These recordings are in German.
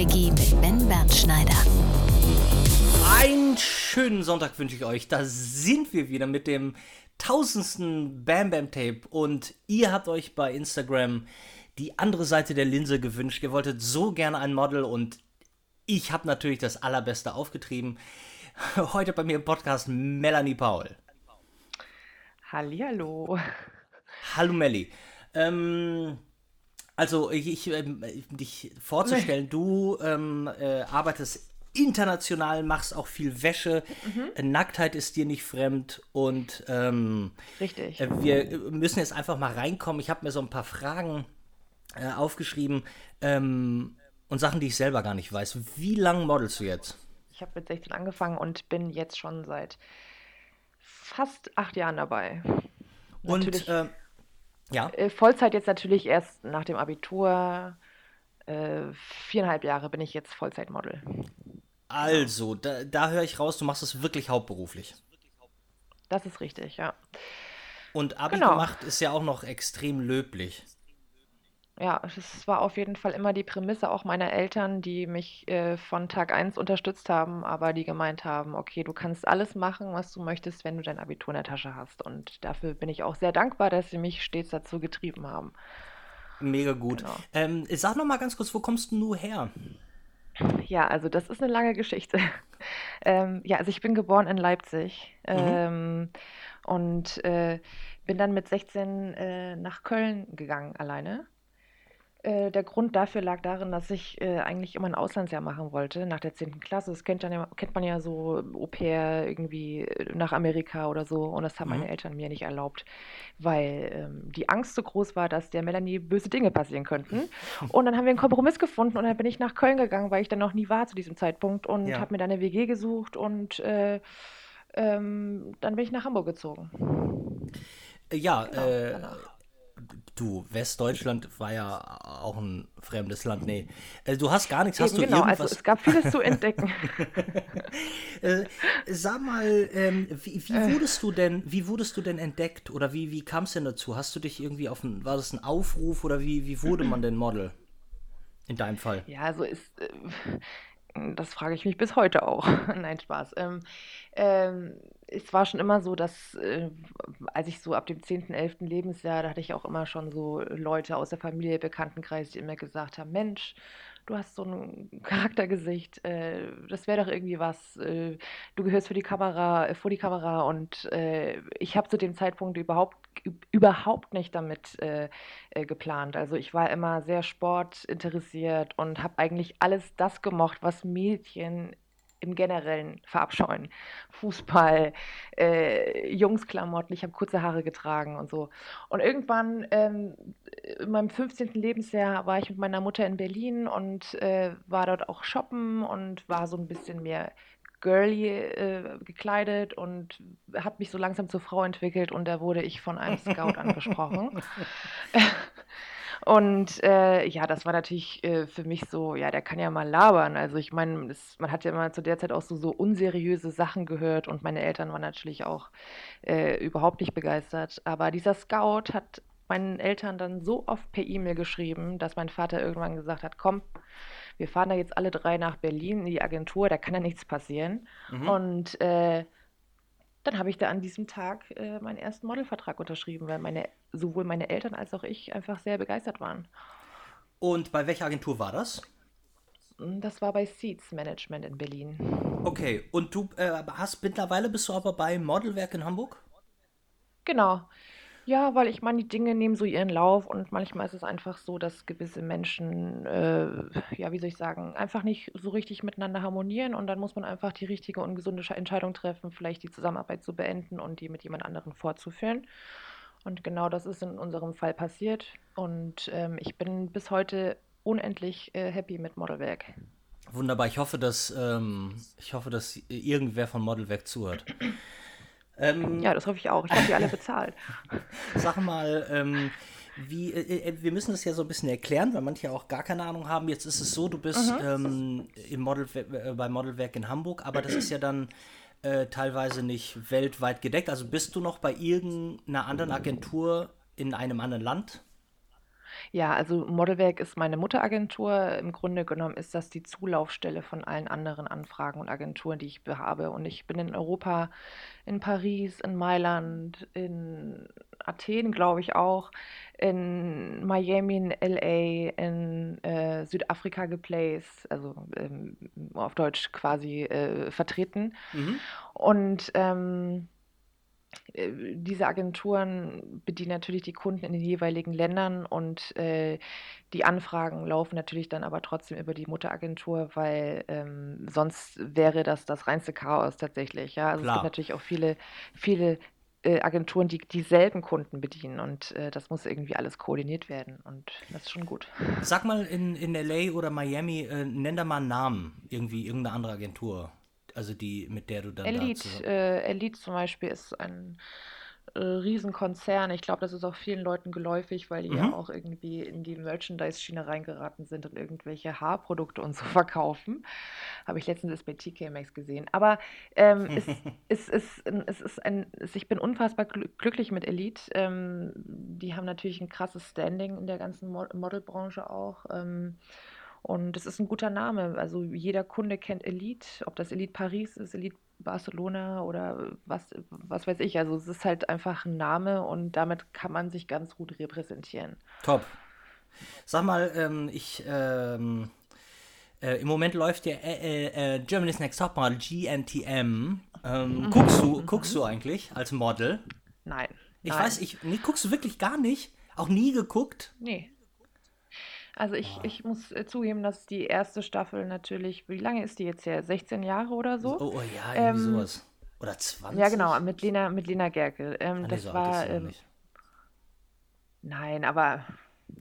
Quickie mit Ben Bernschneider. Einen schönen Sonntag wünsche ich euch. Da sind wir wieder mit dem tausendsten Bam Bam Tape und ihr habt euch bei Instagram die andere Seite der Linse gewünscht. Ihr wolltet so gerne ein Model und ich habe natürlich das Allerbeste aufgetrieben. Heute bei mir im Podcast Melanie Paul. Hallihallo. Hallo Melli. Ähm, also ich, ich ähm, dich vorzustellen, du ähm, äh, arbeitest international, machst auch viel Wäsche, mhm. Nacktheit ist dir nicht fremd und ähm, richtig. Äh, wir müssen jetzt einfach mal reinkommen. Ich habe mir so ein paar Fragen äh, aufgeschrieben ähm, und Sachen, die ich selber gar nicht weiß. Wie lange modelst du jetzt? Ich habe mit 16 angefangen und bin jetzt schon seit fast acht Jahren dabei. Und äh, ja. Äh, Vollzeit jetzt natürlich erst nach dem Abitur. Äh, viereinhalb Jahre bin ich jetzt Vollzeitmodel. Also, da, da höre ich raus, du machst es wirklich hauptberuflich. Das ist richtig, ja. Und Abi genau. gemacht ist ja auch noch extrem löblich ja, es war auf jeden Fall immer die Prämisse auch meiner Eltern, die mich äh, von Tag 1 unterstützt haben, aber die gemeint haben, okay, du kannst alles machen, was du möchtest, wenn du dein Abitur in der Tasche hast. Und dafür bin ich auch sehr dankbar, dass sie mich stets dazu getrieben haben. Mega gut. Genau. Ähm, sag noch mal ganz kurz, wo kommst du her? Ja, also das ist eine lange Geschichte. ähm, ja, also ich bin geboren in Leipzig mhm. ähm, und äh, bin dann mit 16 äh, nach Köln gegangen alleine äh, der Grund dafür lag darin, dass ich äh, eigentlich immer ein Auslandsjahr machen wollte, nach der 10. Klasse. Das kennt, ja, kennt man ja so Au-pair irgendwie äh, nach Amerika oder so. Und das haben mhm. meine Eltern mir nicht erlaubt, weil ähm, die Angst so groß war, dass der Melanie böse Dinge passieren könnten. Und dann haben wir einen Kompromiss gefunden und dann bin ich nach Köln gegangen, weil ich dann noch nie war zu diesem Zeitpunkt und ja. habe mir dann eine WG gesucht und äh, ähm, dann bin ich nach Hamburg gezogen. Ja, genau, äh, Du, Westdeutschland war ja auch ein fremdes Land. Nee, äh, du hast gar nichts. Hast Eben, du genau, irgendwas? also es gab vieles zu entdecken. äh, sag mal, ähm, wie, wie, äh. wurdest du denn, wie wurdest du denn entdeckt oder wie, wie kam es denn dazu? Hast du dich irgendwie auf ein, war das ein Aufruf oder wie, wie wurde man denn Model? In deinem Fall? Ja, also ist, äh, das frage ich mich bis heute auch. Nein, Spaß. Ähm, ähm, es war schon immer so, dass äh, als ich so ab dem 10., 11. Lebensjahr, da hatte ich auch immer schon so Leute aus der Familie, Bekanntenkreis, die immer gesagt haben, Mensch, du hast so ein Charaktergesicht, äh, das wäre doch irgendwie was, äh, du gehörst für die Kamera, äh, vor die Kamera und äh, ich habe zu dem Zeitpunkt überhaupt, überhaupt nicht damit äh, geplant. Also ich war immer sehr sportinteressiert und habe eigentlich alles das gemocht, was Mädchen im Generellen verabscheuen. Fußball, äh, Jungsklamotten, ich habe kurze Haare getragen und so. Und irgendwann, ähm, in meinem 15. Lebensjahr, war ich mit meiner Mutter in Berlin und äh, war dort auch shoppen und war so ein bisschen mehr girly äh, gekleidet und habe mich so langsam zur Frau entwickelt und da wurde ich von einem Scout angesprochen. Und äh, ja, das war natürlich äh, für mich so, ja, der kann ja mal labern. Also ich meine, man hat ja immer zu der Zeit auch so, so unseriöse Sachen gehört und meine Eltern waren natürlich auch äh, überhaupt nicht begeistert. Aber dieser Scout hat meinen Eltern dann so oft per E-Mail geschrieben, dass mein Vater irgendwann gesagt hat, komm, wir fahren da jetzt alle drei nach Berlin in die Agentur, da kann ja nichts passieren. Mhm. Und äh, dann habe ich da an diesem Tag äh, meinen ersten Modelvertrag unterschrieben, weil meine, sowohl meine Eltern als auch ich einfach sehr begeistert waren. Und bei welcher Agentur war das? Hm, das war bei Seeds Management in Berlin. Okay, und du äh, hast mittlerweile bist du aber bei Modelwerk in Hamburg? Genau. Ja, weil ich meine, die Dinge nehmen so ihren Lauf und manchmal ist es einfach so, dass gewisse Menschen, äh, ja, wie soll ich sagen, einfach nicht so richtig miteinander harmonieren und dann muss man einfach die richtige und gesunde Entscheidung treffen, vielleicht die Zusammenarbeit zu beenden und die mit jemand anderem fortzuführen. Und genau das ist in unserem Fall passiert und ähm, ich bin bis heute unendlich äh, happy mit Modelwerk. Wunderbar, ich hoffe, dass ähm, ich hoffe, dass irgendwer von Modelwerk zuhört. Ähm, ja, das hoffe ich auch. Ich habe die alle bezahlt. Sag mal, ähm, wie, äh, äh, wir müssen das ja so ein bisschen erklären, weil manche auch gar keine Ahnung haben. Jetzt ist es so, du bist mhm. ähm, im Model, äh, bei Modelwerk in Hamburg, aber das ist ja dann äh, teilweise nicht weltweit gedeckt. Also bist du noch bei irgendeiner anderen Agentur in einem anderen Land? Ja, also Modelwerk ist meine Mutteragentur. Im Grunde genommen ist das die Zulaufstelle von allen anderen Anfragen und Agenturen, die ich habe. Und ich bin in Europa, in Paris, in Mailand, in Athen, glaube ich auch, in Miami, in LA, in äh, Südafrika geplaced, also ähm, auf Deutsch quasi äh, vertreten. Mhm. Und ähm, äh, diese Agenturen bedienen natürlich die Kunden in den jeweiligen Ländern und äh, die Anfragen laufen natürlich dann aber trotzdem über die Mutteragentur, weil ähm, sonst wäre das das reinste Chaos tatsächlich. Ja, also es gibt natürlich auch viele, viele äh, Agenturen, die dieselben Kunden bedienen und äh, das muss irgendwie alles koordiniert werden und das ist schon gut. Sag mal in, in LA oder Miami, äh, nenn da mal einen Namen, irgendwie irgendeine andere Agentur also die, mit der du dann Elite, äh, Elite zum Beispiel ist ein äh, Riesenkonzern. Ich glaube, das ist auch vielen Leuten geläufig, weil die mhm. ja auch irgendwie in die Merchandise-Schiene reingeraten sind und irgendwelche Haarprodukte und so verkaufen. Habe ich letztens bei TK Maxx gesehen. Aber ähm, es, es, es, es ist ein, ich bin unfassbar glücklich mit Elite. Ähm, die haben natürlich ein krasses Standing in der ganzen Modelbranche auch. Ähm, und es ist ein guter Name. Also jeder Kunde kennt Elite, ob das Elite Paris ist, Elite Barcelona oder was, was weiß ich. Also es ist halt einfach ein Name und damit kann man sich ganz gut repräsentieren. Top. Sag mal, ähm, ich ähm, äh, im Moment läuft ja äh, äh, äh Germany's Next Top Model GNTM. Ähm, mhm. guckst du, guckst du eigentlich als Model? Nein. Ich nein. weiß, ich, nee, guckst du wirklich gar nicht? Auch nie geguckt? Nee. Also ich, ah. ich muss äh, zugeben, dass die erste Staffel natürlich, wie lange ist die jetzt her? 16 Jahre oder so? Oh, oh ja, irgendwie ähm, sowas. Oder 20? Ja, genau, mit Lena, mit Lena Gerke. Ähm, ah, das so war. Ähm, nein, aber.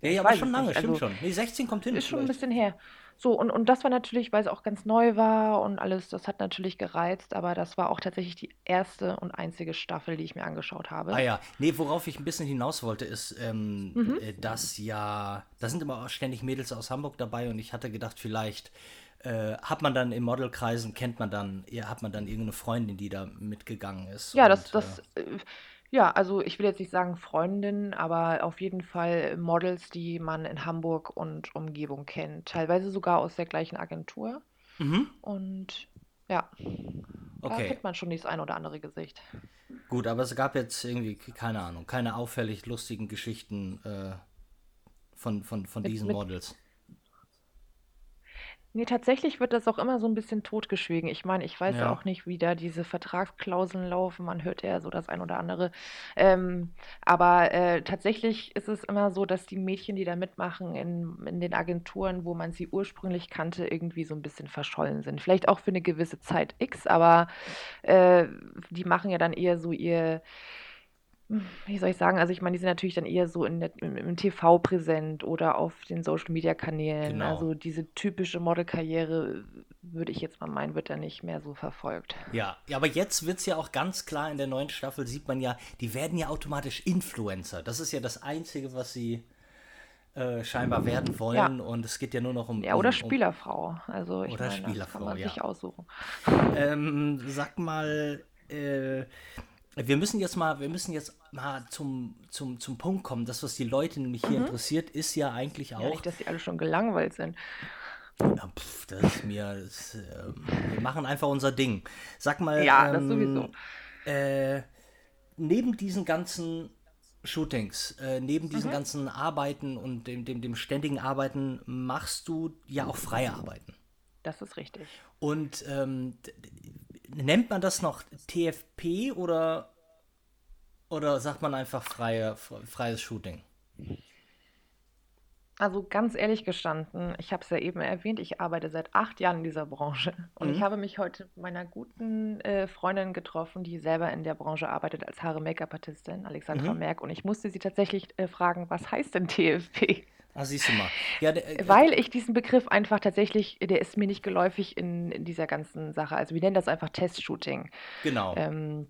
Ja, ja aber schon lange, stimmt also, schon. Nee, 16 kommt hin. Ist vielleicht. schon ein bisschen her. So, und, und das war natürlich, weil es auch ganz neu war und alles, das hat natürlich gereizt, aber das war auch tatsächlich die erste und einzige Staffel, die ich mir angeschaut habe. Ah ja, nee, worauf ich ein bisschen hinaus wollte, ist, ähm, mhm. Äh, dass ja, da sind immer auch ständig Mädels aus Hamburg dabei und ich hatte gedacht, vielleicht äh, hat man dann in Modelkreisen, kennt man dann, ja, hat man dann irgendeine Freundin, die da mitgegangen ist. Ja, und, das, das. Äh, äh ja, also ich will jetzt nicht sagen Freundinnen, aber auf jeden Fall Models, die man in Hamburg und Umgebung kennt. Teilweise sogar aus der gleichen Agentur. Mhm. Und ja, da kennt man schon das ein oder andere Gesicht. Gut, aber es gab jetzt irgendwie, keine Ahnung, keine auffällig lustigen Geschichten äh, von, von, von Mit, diesen mit, Models. Ne, tatsächlich wird das auch immer so ein bisschen totgeschwiegen. Ich meine, ich weiß Ja. auch nicht, wie da diese Vertragsklauseln laufen. Man hört ja so das ein oder andere. Ähm, aber, äh, tatsächlich ist es immer so, dass die Mädchen, die da mitmachen in in den Agenturen, wo man sie ursprünglich kannte, irgendwie so ein bisschen verschollen sind. Vielleicht auch für eine gewisse Zeit X, aber, äh, die machen ja dann eher so ihr wie soll ich sagen? Also ich meine, die sind natürlich dann eher so in der, im, im TV präsent oder auf den Social Media Kanälen. Genau. Also diese typische Modelkarriere, würde ich jetzt mal meinen, wird da nicht mehr so verfolgt. Ja, ja aber jetzt wird es ja auch ganz klar, in der neuen Staffel sieht man ja, die werden ja automatisch Influencer. Das ist ja das Einzige, was sie äh, scheinbar werden wollen. Ja. Und es geht ja nur noch um. Ja, oder um, Spielerfrau. Also ich oder meine, Spielerfrau, das kann man ja. sich aussuchen. Ähm, sag mal, äh, wir müssen jetzt mal, wir müssen jetzt mal zum, zum, zum Punkt kommen. Das, was die Leute nämlich hier mhm. interessiert, ist ja eigentlich auch. Ja, nicht, dass sie alle schon gelangweilt sind. Ja, pf, das ist mir. Das, äh, wir machen einfach unser Ding. Sag mal. Ja, ähm, das sowieso. Äh, neben diesen ganzen Shootings, äh, neben diesen mhm. ganzen Arbeiten und dem, dem, dem ständigen Arbeiten machst du ja auch freie Arbeiten. Das ist richtig. Und ähm, nennt man das noch TFP oder, oder sagt man einfach freie, freies Shooting? Also ganz ehrlich gestanden, ich habe es ja eben erwähnt, ich arbeite seit acht Jahren in dieser Branche und mhm. ich habe mich heute mit meiner guten äh, Freundin getroffen, die selber in der Branche arbeitet als Haare-Make-up-Artistin, Alexandra mhm. Merck, und ich musste sie tatsächlich äh, fragen, was heißt denn TFP? Ah, siehst du mal. Ja, der, äh, Weil ich diesen Begriff einfach tatsächlich, der ist mir nicht geläufig in, in dieser ganzen Sache. Also wir nennen das einfach Testshooting. Genau. Ähm,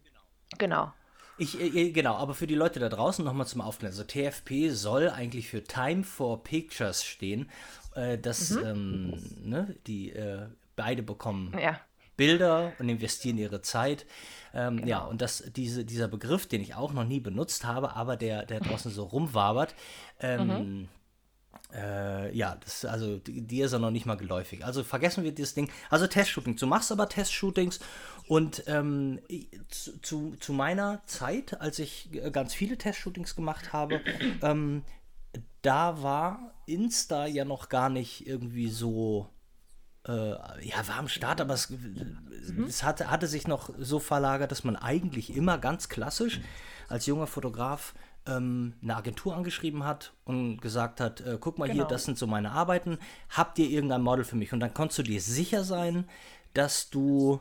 genau. Ich, äh, genau, aber für die Leute da draußen nochmal zum Aufklären. Also TFP soll eigentlich für Time for Pictures stehen. Äh, dass mhm. ähm, ne, die äh, beide bekommen ja. Bilder und investieren ihre Zeit. Ähm, genau. Ja, und das, diese, dieser Begriff, den ich auch noch nie benutzt habe, aber der, der draußen so rumwabert, ähm, mhm Äh, ja, das, also dir ist er noch nicht mal geläufig. Also vergessen wir dieses Ding. Also Testshootings. Du machst aber Testshootings und ähm, zu, zu, meiner Zeit, als ich ganz viele Testshootings gemacht habe, ähm, da war Insta ja noch gar nicht irgendwie so. Äh, ja, war am Start, aber es, mhm. es hatte, hatte sich noch so verlagert, dass man eigentlich immer ganz klassisch als junger Fotograf ähm, eine Agentur angeschrieben hat und gesagt hat, äh, guck mal genau. hier, das sind so meine Arbeiten, habt ihr irgendein Model für mich? Und dann konntest du dir sicher sein, dass du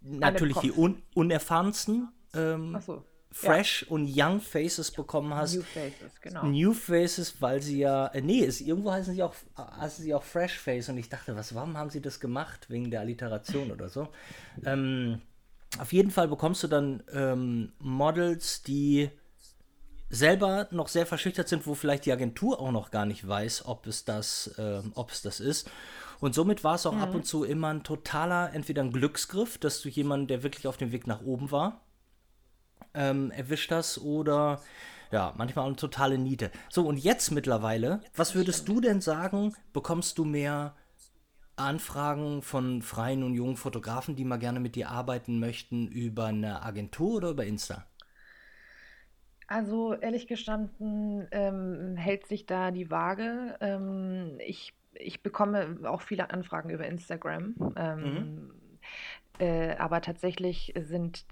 natürlich die un unerfahrensten ähm, so. Fresh ja. und Young Faces bekommen hast. New Faces, genau. New Faces, weil sie ja, äh, nee, ist, irgendwo heißen sie auch, heißen sie auch Fresh Face und ich dachte, was, warum haben sie das gemacht? Wegen der Alliteration oder so. Ähm, auf jeden Fall bekommst du dann ähm, Models, die selber noch sehr verschüchtert sind, wo vielleicht die Agentur auch noch gar nicht weiß, ob es das, äh, ob es das ist. Und somit war es auch mhm. ab und zu immer ein totaler, entweder ein Glücksgriff, dass du jemanden, der wirklich auf dem Weg nach oben war, ähm, erwischt hast oder ja, manchmal auch eine totale Niete. So, und jetzt mittlerweile, was würdest du denn sagen, bekommst du mehr Anfragen von freien und jungen Fotografen, die mal gerne mit dir arbeiten möchten, über eine Agentur oder über Insta? Also ehrlich gestanden ähm, hält sich da die Waage. Ähm, ich, ich bekomme auch viele Anfragen über Instagram. Ähm, mhm. äh, aber tatsächlich sind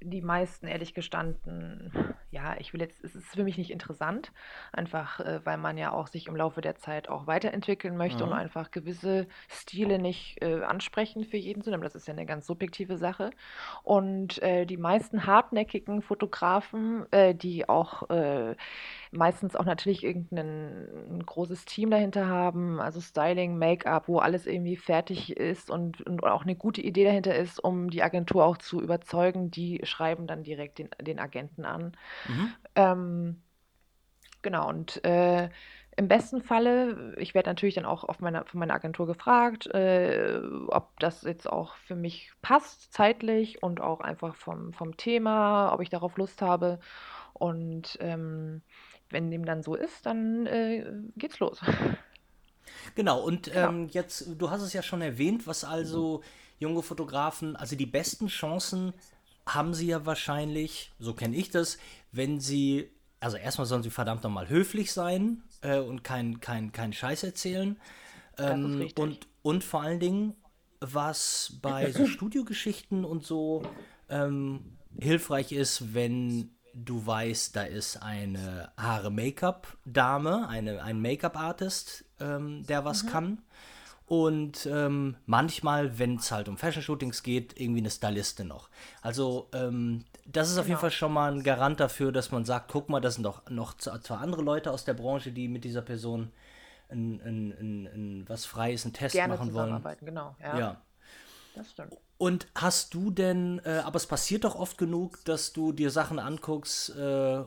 die meisten, ehrlich gestanden, ja, ich will jetzt, es ist für mich nicht interessant, einfach äh, weil man ja auch sich im Laufe der Zeit auch weiterentwickeln möchte mhm. und einfach gewisse Stile nicht äh, ansprechen für jeden Sinn, das ist ja eine ganz subjektive Sache. Und äh, die meisten hartnäckigen Fotografen, äh, die auch äh, meistens auch natürlich irgendein großes Team dahinter haben, also Styling, Make-up, wo alles irgendwie fertig ist und, und auch eine gute Idee dahinter ist, um die Agentur auch zu überzeugen, die schreiben dann direkt den, den Agenten an. Mhm. Ähm, genau, und äh, im besten Falle, ich werde natürlich dann auch auf meiner, von meiner Agentur gefragt, äh, ob das jetzt auch für mich passt, zeitlich und auch einfach vom, vom Thema, ob ich darauf Lust habe. Und ähm, wenn dem dann so ist, dann äh, geht's los. Genau, und genau. Ähm, jetzt, du hast es ja schon erwähnt, was also junge Fotografen, also die besten Chancen haben sie ja wahrscheinlich, so kenne ich das, wenn sie, also erstmal sollen sie verdammt nochmal höflich sein äh, und kein, kein, kein Scheiß erzählen. Ähm, und, und vor allen Dingen, was bei so Studiogeschichten und so ähm, hilfreich ist, wenn du weißt, da ist eine Haare-Make-up-Dame, eine, ein Make-up-Artist, ähm, der was mhm. kann. Und ähm, manchmal, wenn es halt um Fashion-Shootings geht, irgendwie eine Stylistin noch. Also ähm, das ist genau. auf jeden genau. Fall schon mal ein Garant dafür, dass man sagt, guck mal, das sind doch noch zwar andere Leute aus der Branche, die mit dieser Person ein, ein, ein, ein was Freies, einen Test Gerne machen wollen. Genau, ja. ja. Das stimmt. Und hast du denn, äh, aber es passiert doch oft genug, dass du dir Sachen anguckst äh,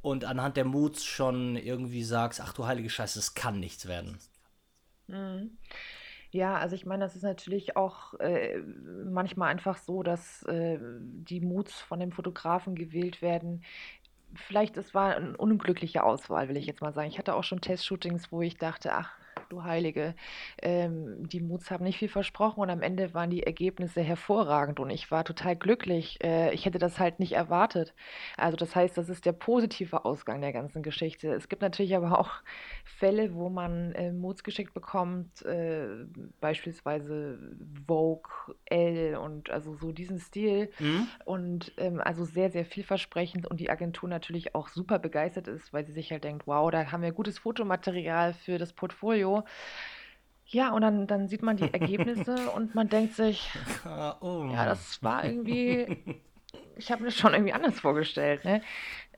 und anhand der Moods schon irgendwie sagst, ach du heilige Scheiße, es kann nichts werden. Mhm. Ja, also ich meine, das ist natürlich auch äh, manchmal einfach so, dass äh, die Moods von dem Fotografen gewählt werden. Vielleicht, es war eine unglückliche Auswahl, will ich jetzt mal sagen. Ich hatte auch schon Testshootings, wo ich dachte, ach, du Heilige. Ähm, die Moods haben nicht viel versprochen und am Ende waren die Ergebnisse hervorragend und ich war total glücklich. Äh, ich hätte das halt nicht erwartet. Also das heißt, das ist der positive Ausgang der ganzen Geschichte. Es gibt natürlich aber auch Fälle, wo man äh, Moods geschickt bekommt, äh, beispielsweise Vogue, L und also so diesen Stil mhm. und ähm, also sehr, sehr vielversprechend und die Agentur natürlich auch super begeistert ist, weil sie sich halt denkt, wow, da haben wir gutes Fotomaterial für das Portfolio ja, und dann, dann sieht man die Ergebnisse und man denkt sich, ja, das war irgendwie, ich habe mir das schon irgendwie anders vorgestellt. Ne?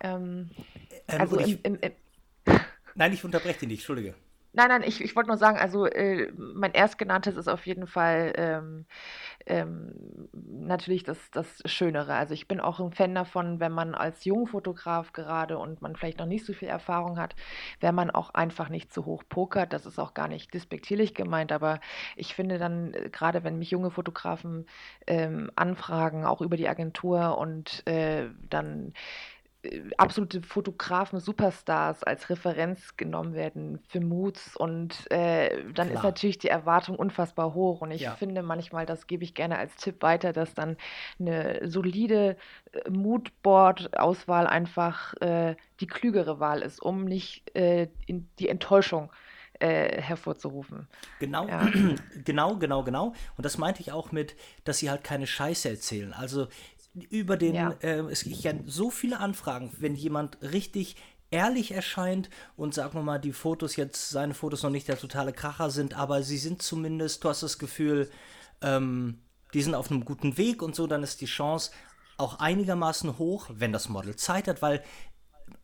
Ähm, ähm, also im, im, im, Nein, ich unterbreche dich nicht, Entschuldige. Nein, nein, ich, ich wollte nur sagen, also äh, mein erstgenanntes ist auf jeden Fall ähm, ähm, natürlich das, das Schönere. Also ich bin auch ein Fan davon, wenn man als Jungfotograf gerade und man vielleicht noch nicht so viel Erfahrung hat, wenn man auch einfach nicht zu hoch pokert. Das ist auch gar nicht despektierlich gemeint, aber ich finde dann, äh, gerade wenn mich junge Fotografen ähm, anfragen, auch über die Agentur und äh, dann absolute Fotografen, Superstars als Referenz genommen werden für Moods und äh, dann ist Klar. natürlich die Erwartung unfassbar hoch und ich Ja. finde manchmal, das gebe ich gerne als Tipp weiter, dass dann eine solide äh, Moodboard-Auswahl einfach äh, die klügere Wahl ist, um nicht äh, in die Enttäuschung äh, hervorzurufen. Genau, Ja. genau, genau, genau. Und das meinte ich auch mit, dass sie halt keine Scheiße erzählen. Also über den, Ja. äh, es gibt ja so viele Anfragen, wenn jemand richtig ehrlich erscheint und sagen wir mal, die Fotos jetzt, seine Fotos noch nicht der totale Kracher sind, aber sie sind zumindest, du hast das Gefühl, ähm, die sind auf einem guten Weg und so, dann ist die Chance auch einigermaßen hoch, wenn das Model Zeit hat, weil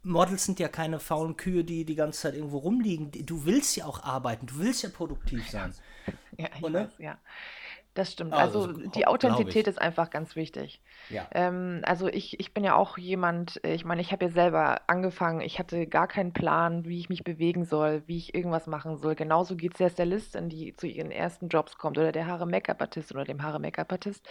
Models sind ja keine faulen Kühe, die die ganze Zeit irgendwo rumliegen. Du willst ja auch arbeiten, du willst ja produktiv sein. Ja, ich Oder? weiß, ja. Das stimmt. Also, Also so- die Authentizität ist einfach ganz wichtig. Ja. Ähm, also ich, ich bin ja auch jemand, äh, ich meine, ich habe ja selber angefangen, ich hatte gar keinen Plan, wie ich mich bewegen soll, wie ich irgendwas machen soll. Genauso geht es der Stylistin, die zu ihren ersten Jobs kommt oder der Haare-Make-up-Artist oder dem Haare-Make-up-Artist.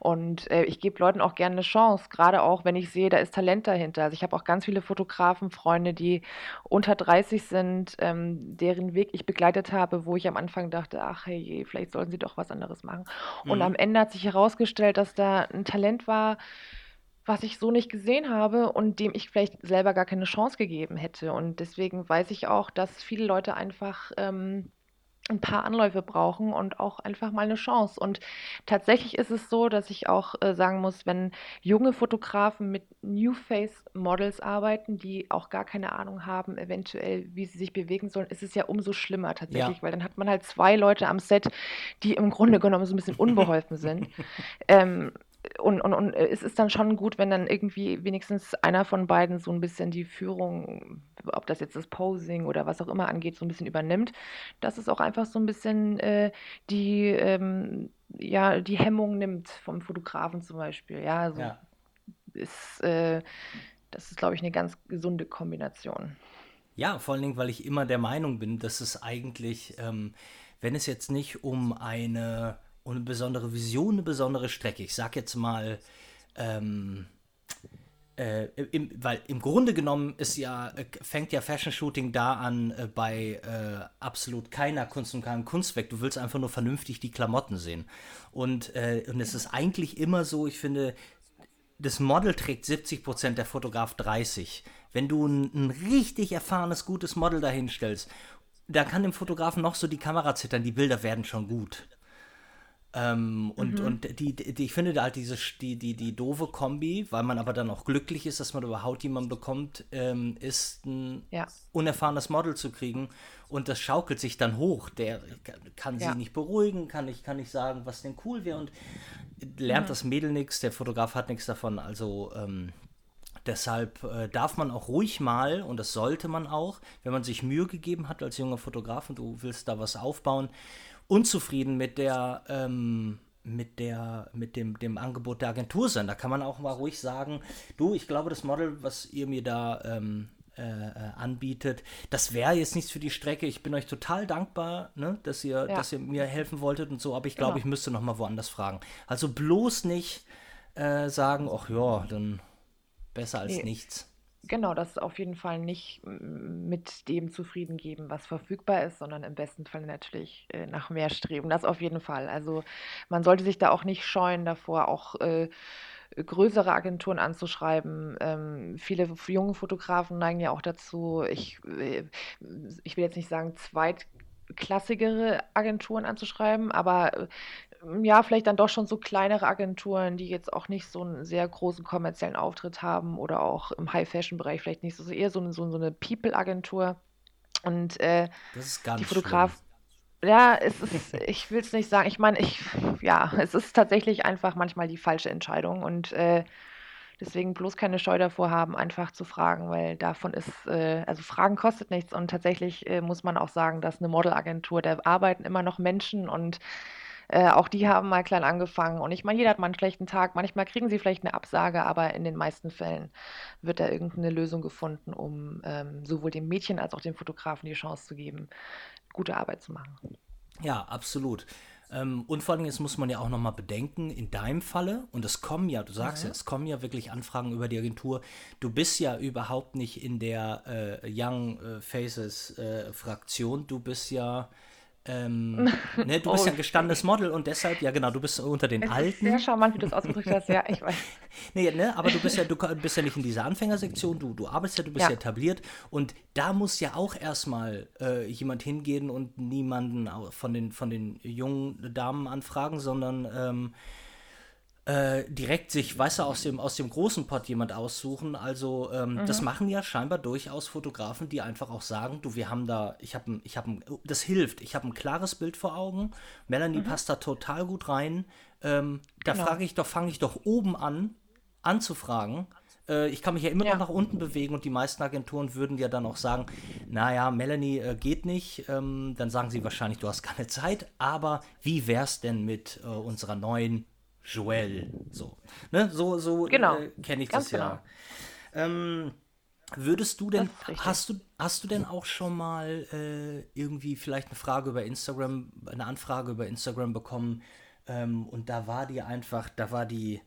Und äh, ich gebe Leuten auch gerne eine Chance, gerade auch, wenn ich sehe, da ist Talent dahinter. Also ich habe auch ganz viele Fotografen, Freunde, die unter 30 sind, ähm, deren Weg ich begleitet habe, wo ich am Anfang dachte, ach hey, vielleicht sollten sie doch was anderes machen. Und Mhm. am Ende hat sich herausgestellt, dass da ein Talent war, was ich so nicht gesehen habe und dem ich vielleicht selber gar keine Chance gegeben hätte. Und deswegen weiß ich auch, dass viele Leute einfach ähm, ein paar Anläufe brauchen und auch einfach mal eine Chance. Und tatsächlich ist es so, dass ich auch äh, sagen muss, wenn junge Fotografen mit New Face Models arbeiten, die auch gar keine Ahnung haben, eventuell, wie sie sich bewegen sollen, ist es ja umso schlimmer tatsächlich, weil dann hat man halt zwei Leute am Set, die im Grunde genommen so ein bisschen unbeholfen sind. Ähm, und, und, und äh, es ist dann schon gut, wenn dann irgendwie wenigstens einer von beiden so ein bisschen die Führung, ob das jetzt das Posing oder was auch immer angeht, so ein bisschen übernimmt. Dass es auch einfach so ein bisschen äh, die, ähm, ja, die Hemmung nimmt vom Fotografen zum Beispiel. Ja, also Ja. ist, äh, das ist, glaube ich, eine ganz gesunde Kombination. Ja, vor allen Dingen, weil ich immer der Meinung bin, dass es eigentlich, ähm, wenn es jetzt nicht um eine, um eine besondere Vision, eine besondere Strecke, ich sag jetzt mal, ähm, äh, im, weil im Grunde genommen ist ja, äh, fängt ja Fashion Shooting da an äh, bei äh, absolut keiner Kunst und keinem Kunstwerk. Du willst einfach nur vernünftig die Klamotten sehen. Und, äh, und es ist eigentlich immer so, ich finde, das Model trägt 70%, der Fotograf 30%. Wenn du ein, ein richtig erfahrenes, gutes Model dahinstellst, da kann dem Fotografen noch so die Kamera zittern, die Bilder werden schon gut. Ähm, und und die, die, ich finde da halt diese, die, die, die doofe Kombi, weil man aber dann auch glücklich ist, dass man überhaupt jemanden bekommt, ähm, ist ein Ja. unerfahrenes Model zu kriegen und das schaukelt sich dann hoch. Der kann, sie Ja. nicht beruhigen, kann nicht, kann nicht sagen, was denn cool wäre und lernt das Mädel nichts, der Fotograf hat nichts davon. Also ähm, deshalb äh, darf man auch ruhig mal, und das sollte man auch, wenn man sich Mühe gegeben hat als junger Fotograf und du willst da was aufbauen, unzufrieden mit der ähm, mit der mit dem dem Angebot der Agentur sein. Da kann man auch mal ruhig sagen, du, ich glaube, das Model, was ihr mir da ähm, äh, äh, anbietet, das wäre jetzt nichts für die Strecke. Ich bin euch total dankbar, ne, dass ihr Ja. dass ihr mir helfen wolltet und so, aber ich glaube, Genau. ich müsste noch mal woanders fragen. Also bloß nicht äh, sagen, ach ja, dann besser als Nee. nichts. Genau, das auf jeden Fall nicht mit dem zufrieden geben, was verfügbar ist, sondern im besten Fall natürlich äh, nach mehr streben. Das auf jeden Fall. Also man sollte sich da auch nicht scheuen davor, auch äh, größere Agenturen anzuschreiben. Ähm, viele junge Fotografen neigen ja auch dazu, ich, äh, ich will jetzt nicht sagen, zweitklassigere Agenturen anzuschreiben, aber äh, ja, vielleicht dann doch schon so kleinere Agenturen, die jetzt auch nicht so einen sehr großen kommerziellen Auftritt haben oder auch im High-Fashion-Bereich vielleicht nicht so, eher so eine, so, eine People-Agentur. Und äh, Das ist ganz die schlimm. Fotograf, ja, es ist, ich will es nicht sagen, ich meine, ich, ja, es ist tatsächlich einfach manchmal die falsche Entscheidung und äh, deswegen bloß keine Scheu davor haben, einfach zu fragen, weil davon ist, äh, also Fragen kostet nichts und tatsächlich äh, muss man auch sagen, dass eine Modelagentur, da arbeiten immer noch Menschen und äh, auch die haben mal klein angefangen und ich meine, jeder hat mal einen schlechten Tag, manchmal kriegen sie vielleicht eine Absage, aber in den meisten Fällen wird da irgendeine Lösung gefunden, um ähm, sowohl dem Mädchen als auch dem Fotografen die Chance zu geben, gute Arbeit zu machen. Ja, absolut. Ähm, und vor allem, jetzt muss man ja auch nochmal bedenken, in deinem Falle, und es kommen ja, du sagst ja. ja, es kommen ja wirklich Anfragen über die Agentur, du bist ja überhaupt nicht in der äh, Young äh, Faces äh, Fraktion, du bist ja ähm, ne, du bist oh, ja ein gestandenes Model und deshalb, ja genau, du bist unter den es Alten. Ist sehr charmant, wie du es ausgedrückt hast, ja, ich weiß. nee, ne, aber du bist ja, du bist ja nicht in dieser Anfängersektion, du, du arbeitest ja, du bist ja. ja etabliert und da muss ja auch erstmal äh, jemand hingehen und niemanden von den, von den jungen Damen anfragen, sondern ähm, äh, direkt sich, weißt du, aus dem, aus dem großen Pot jemand aussuchen. Also ähm, mhm. das machen ja scheinbar durchaus Fotografen, die einfach auch sagen, du, wir haben da, ich habe ich habe das hilft, ich habe ein klares Bild vor Augen. Melanie mhm. passt da total gut rein. Ähm, da genau. frage ich doch, fange ich doch oben an, anzufragen. Äh, ich kann mich ja immer ja. noch nach unten bewegen und die meisten Agenturen würden ja dann auch sagen, naja, Melanie äh, geht nicht. Ähm, dann sagen sie wahrscheinlich, du hast keine Zeit. Aber wie wär's denn mit äh, unserer neuen Joel. So, ne? so, so genau. äh, kenne ich Ganz das ja. Genau. Ähm, würdest du denn, hast du, hast du denn auch schon mal äh, irgendwie vielleicht eine Frage über Instagram, eine Anfrage über Instagram bekommen ähm, und da war die einfach, da war die,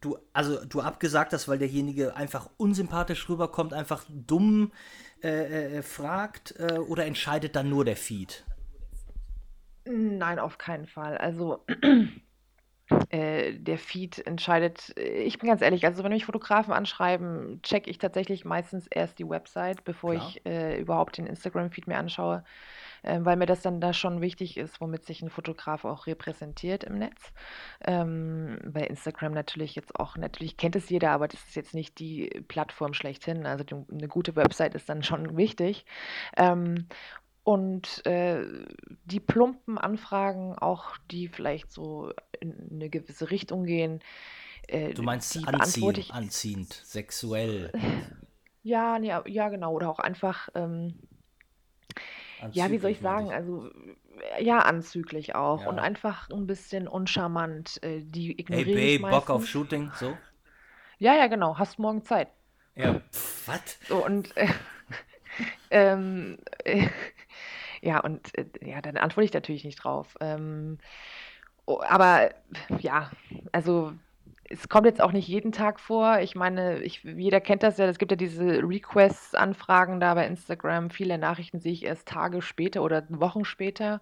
du, also du abgesagt hast, weil derjenige einfach unsympathisch rüberkommt, einfach dumm äh, äh, fragt äh, oder entscheidet dann nur der Feed? Nein, auf keinen Fall. Also äh, der Feed entscheidet. Äh, ich bin ganz ehrlich, also wenn mich Fotografen anschreiben, checke ich tatsächlich meistens erst die Website, bevor Klar. ich äh, überhaupt den Instagram-Feed mir anschaue, äh, weil mir das dann da schon wichtig ist, womit sich ein Fotograf auch repräsentiert im Netz. Ähm, bei Instagram natürlich jetzt auch, natürlich kennt es jeder, aber das ist jetzt nicht die Plattform schlechthin. Also die, eine gute Website ist dann schon wichtig. Ähm, und äh, die plumpen Anfragen, auch die vielleicht so in eine gewisse Richtung gehen, äh, du meinst anziehend, ich, anziehend, sexuell. Ja, nee, ja, genau. Oder auch einfach, ähm, ja, wie soll ich sagen, also ja, anzüglich auch. Ja. Und einfach ein bisschen uncharmant. Äh, die ignoriere hey, Babe, Bock auf Shooting, so? Ja, ja, genau. Hast morgen Zeit. Ja, was? So, und äh, ähm, äh, ja, und äh, ja, dann antworte ich natürlich nicht drauf. Ähm, oh, aber ja, also es kommt jetzt auch nicht jeden Tag vor. Ich meine, ich, jeder kennt das ja. Es gibt ja diese Requests-Anfragen da bei Instagram. Viele Nachrichten sehe ich erst Tage später oder Wochen später.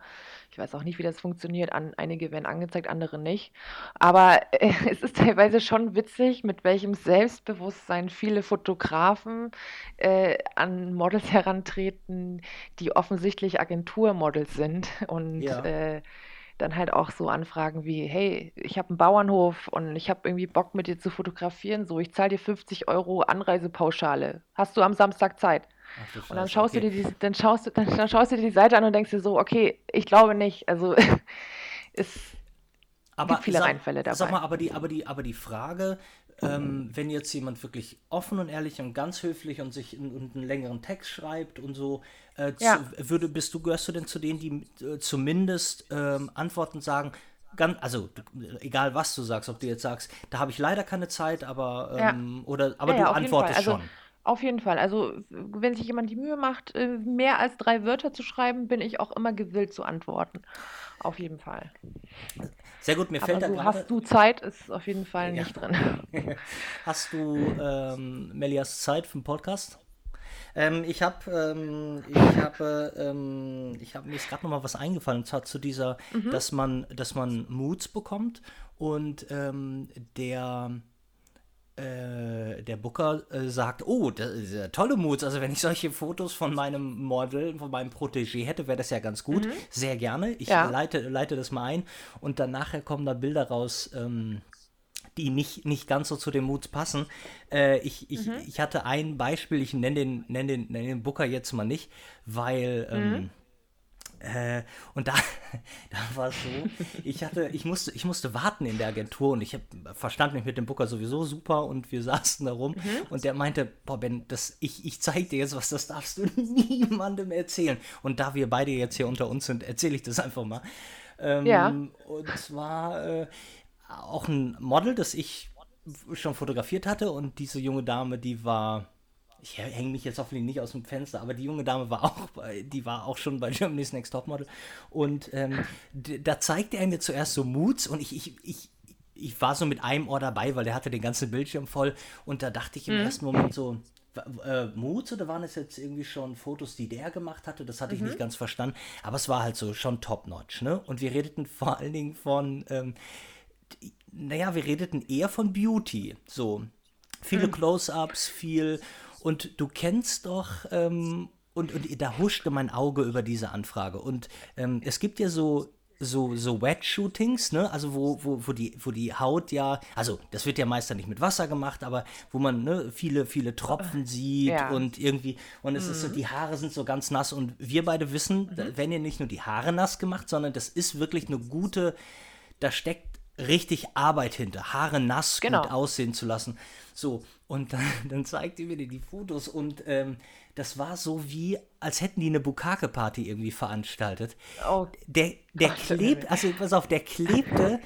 Ich weiß auch nicht, wie das funktioniert. An, einige werden angezeigt, andere nicht. Aber äh, es ist teilweise schon witzig, mit welchem Selbstbewusstsein viele Fotografen äh, an Models herantreten, die offensichtlich Agenturmodels sind und ja. äh, dann halt auch so Anfragen wie, hey, ich habe einen Bauernhof und ich habe irgendwie Bock mit dir zu fotografieren, so, ich zahle dir 50 Euro Anreisepauschale. Hast du am Samstag Zeit? Ach, und dann schaust okay. du dir die, dann schaust dann, dann, schaust du dir die Seite an und denkst dir so, okay, ich glaube nicht. Also es aber gibt viele sag, Reinfälle dabei. Sag mal, aber die, aber die, aber die Frage, ähm, wenn jetzt jemand wirklich offen und ehrlich und ganz höflich und sich in, und einen längeren Text schreibt und so, äh, ja. zu, würde, bist du, gehörst du denn zu denen, die äh, zumindest ähm, antworten sagen, ganz, also egal was du sagst, ob du jetzt sagst, da habe ich leider keine Zeit, aber ähm, ja. oder aber ja, du antwortest also, schon. Auf jeden Fall. Also, wenn sich jemand die Mühe macht, äh, mehr als drei Wörter zu schreiben, bin ich auch immer gewillt zu antworten. Auf jeden Fall. Sehr gut, mir fällt Aber da gerade. Hast du Zeit, ist auf jeden Fall ja. nicht drin. hast du ähm, Melias Zeit für den Podcast? Ähm, ich habe, ähm, ich habe, ähm, ich habe mir ist gerade noch mal was eingefallen, und zwar zu dieser, mhm. dass man, dass man Moods bekommt und ähm, der äh, der Booker äh, sagt, oh, das ist ja tolle Moods. Also wenn ich solche Fotos von meinem Model, von meinem Protégé hätte, wäre das ja ganz gut. Mhm. Sehr gerne. Ich ja. leite, leite das mal ein und dann nachher kommen da Bilder raus, ähm, die nicht, nicht ganz so zu den Moods passen. Äh, ich, ich, mhm. ich hatte ein Beispiel, ich nenne den, nenn den, nenn den Booker jetzt mal nicht, weil ähm, mhm. Äh, und da, da war es so, ich hatte, ich musste, ich musste warten in der Agentur und ich hab, verstand mich mit dem Booker sowieso super und wir saßen da rum mhm. und der meinte, boah Ben, das, ich, ich zeig dir jetzt was, das darfst du niemandem erzählen. Und da wir beide jetzt hier unter uns sind, erzähle ich das einfach mal. Ähm, ja. Und zwar äh, auch ein Model, das ich schon fotografiert hatte und diese junge Dame, die war ich hänge mich jetzt hoffentlich nicht aus dem Fenster, aber die junge Dame war auch bei, die war auch schon bei Germany's Next Topmodel. Und ähm, da zeigte er mir zuerst so Moods und ich, ich, ich, ich war so mit einem Ohr dabei, weil der hatte den ganzen Bildschirm voll und da dachte ich im mhm. ersten Moment so, äh, Moods oder waren es jetzt irgendwie schon Fotos, die der gemacht hatte? Das hatte mhm. ich nicht ganz verstanden. Aber es war halt so schon top-notch, ne? Und wir redeten vor allen Dingen von, ähm, naja, wir redeten eher von Beauty. So. Viele mhm. Close-ups, viel und du kennst doch, ähm, und, und da huschte mein Auge über diese Anfrage. Und ähm, es gibt ja so so, so Wet-Shootings, ne? Also wo, wo, wo, die, wo die Haut ja, also das wird ja meist dann nicht mit Wasser gemacht, aber wo man ne, viele, viele Tropfen sieht ja. und irgendwie, und es mhm. ist so, mhm. die Haare sind so ganz nass und wir beide wissen, mhm. da werden ja nicht nur die Haare nass gemacht, sondern das ist wirklich eine gute, da steckt richtig Arbeit hinter, Haare nass genau. gut aussehen zu lassen. So, und dann, dann zeigt ihr mir die Fotos und ähm, das war so wie, als hätten die eine Bukake-Party irgendwie veranstaltet. Oh, der der klebt, also pass auf, der klebte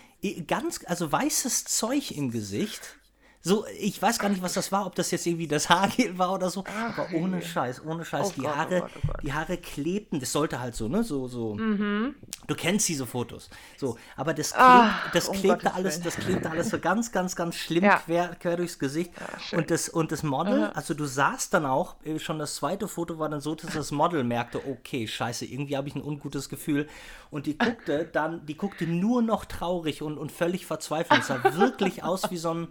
ganz, also weißes Zeug im Gesicht so, ich weiß gar nicht, was das war, ob das jetzt irgendwie das Haargel war oder so, Ach, aber ohne Scheiß, ohne Scheiß, oh die Gott, oh Haare, oh Gott, oh Gott. die Haare klebten, das sollte halt so, ne, so, so, mhm. du kennst diese Fotos, so, aber das, kleb, Ach, das klebte alles, das klebte alles so ganz, ganz, ganz schlimm ja. quer, quer durchs Gesicht. Ja, und das, und das Model, mhm. also du sahst dann auch, äh, schon das zweite Foto war dann so, dass das Model merkte, okay, scheiße, irgendwie habe ich ein ungutes Gefühl. Und die guckte dann, die guckte nur noch traurig und, und völlig verzweifelt, es sah wirklich aus wie so ein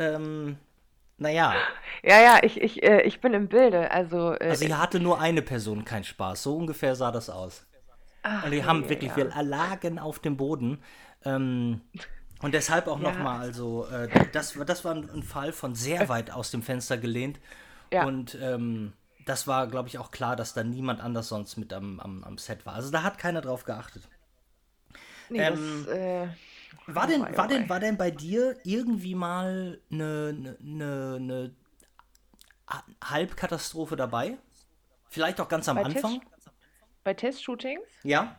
ähm, naja. Ja, ja, ich, ich, äh, ich bin im Bilde. Also, äh, also hier hatte nur eine Person keinen Spaß. So ungefähr sah das aus. Ach, und die haben wirklich, ja. wir lagen auf dem Boden. Ähm, und deshalb auch ja. nochmal, also äh, das, das war ein, Fall von sehr weit aus dem Fenster gelehnt. Ja. Und ähm, das war, glaube ich, auch klar, dass da niemand anders sonst mit am, am, am Set war. Also da hat keiner drauf geachtet. Nee, ähm, das, äh, war denn, war, denn, war denn bei dir irgendwie mal eine, eine, eine Halbkatastrophe dabei? Vielleicht auch ganz am bei Anfang? Test, bei Testshootings? Ja.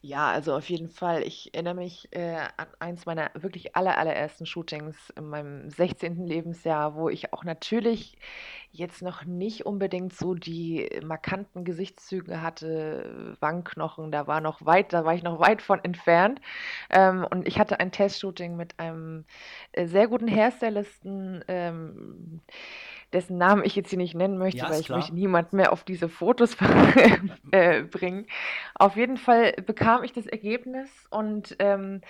Ja, also auf jeden Fall. Ich erinnere mich äh, an eins meiner wirklich aller, allerersten Shootings in meinem 16. Lebensjahr, wo ich auch natürlich jetzt noch nicht unbedingt so die markanten Gesichtszüge hatte, Wangenknochen, da war noch weit, da war ich noch weit von entfernt. Ähm, und ich hatte ein Testshooting mit einem äh, sehr guten Hairstylisten. Ähm, dessen Namen ich jetzt hier nicht nennen möchte, ja, weil ich klar. möchte niemand mehr auf diese Fotos äh, bringen. Auf jeden Fall bekam ich das Ergebnis und ähm,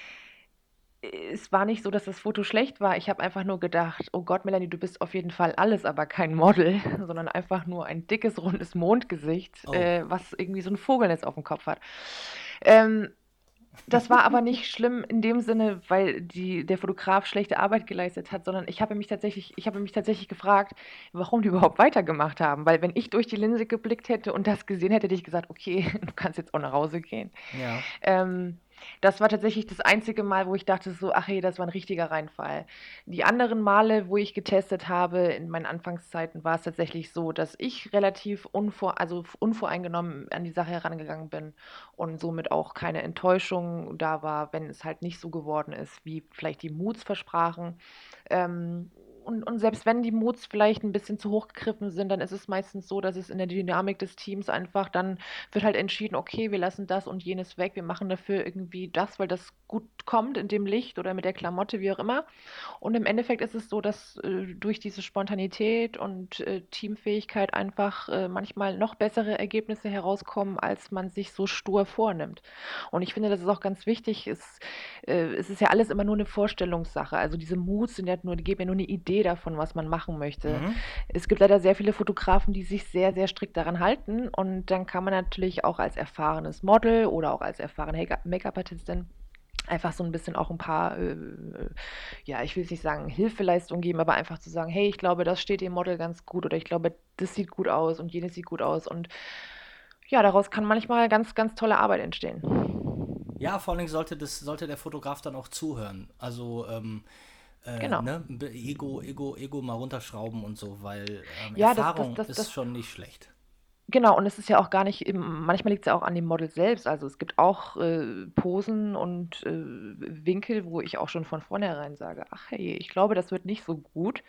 es war nicht so, dass das Foto schlecht war. Ich habe einfach nur gedacht, oh Gott, Melanie, du bist auf jeden Fall alles, aber kein Model, sondern einfach nur ein dickes, rundes Mondgesicht, oh. äh, was irgendwie so ein Vogelnetz auf dem Kopf hat. Ähm, das war aber nicht schlimm in dem Sinne, weil die, der Fotograf schlechte Arbeit geleistet hat, sondern ich habe mich tatsächlich, ich habe mich tatsächlich gefragt, warum die überhaupt weitergemacht haben. Weil wenn ich durch die Linse geblickt hätte und das gesehen hätte, hätte ich gesagt, okay, du kannst jetzt auch nach Hause gehen. Ja. Ähm, das war tatsächlich das einzige Mal, wo ich dachte so, ach hey, das war ein richtiger Reinfall. Die anderen Male, wo ich getestet habe in meinen Anfangszeiten, war es tatsächlich so, dass ich relativ unvor, also unvoreingenommen an die Sache herangegangen bin und somit auch keine Enttäuschung da war, wenn es halt nicht so geworden ist, wie vielleicht die Moods versprachen. Ähm, und, und selbst wenn die Moods vielleicht ein bisschen zu hoch gegriffen sind, dann ist es meistens so, dass es in der Dynamik des Teams einfach, dann wird halt entschieden, okay, wir lassen das und jenes weg, wir machen dafür irgendwie das, weil das gut kommt in dem Licht oder mit der Klamotte, wie auch immer. Und im Endeffekt ist es so, dass äh, durch diese Spontanität und äh, Teamfähigkeit einfach äh, manchmal noch bessere Ergebnisse herauskommen, als man sich so stur vornimmt. Und ich finde, das ist auch ganz wichtig. Es, äh, es ist ja alles immer nur eine Vorstellungssache. Also diese Moods sind ja nur, die geben ja nur eine Idee Idee davon, was man machen möchte. Mhm. Es gibt leider sehr viele Fotografen, die sich sehr, sehr strikt daran halten. Und dann kann man natürlich auch als erfahrenes Model oder auch als erfahrene Make-up-Artistin einfach so ein bisschen auch ein paar, äh, ja, ich will es nicht sagen, Hilfeleistungen geben, aber einfach zu sagen, hey, ich glaube, das steht dem Model ganz gut oder ich glaube, das sieht gut aus und jenes sieht gut aus und ja, daraus kann manchmal ganz, ganz tolle Arbeit entstehen. Ja, vor allem sollte das, sollte der Fotograf dann auch zuhören. Also ähm, äh, genau. Ne? Ego, Ego, Ego mal runterschrauben und so, weil ähm, ja, Erfahrung das, das, das, ist schon nicht schlecht. Genau, und es ist ja auch gar nicht manchmal liegt's ja auch an dem Model selbst. Also, es gibt auch, äh, Posen und, äh, Winkel, wo ich auch schon von vornherein sage: „Ach hey, ich glaube, das wird nicht so gut“,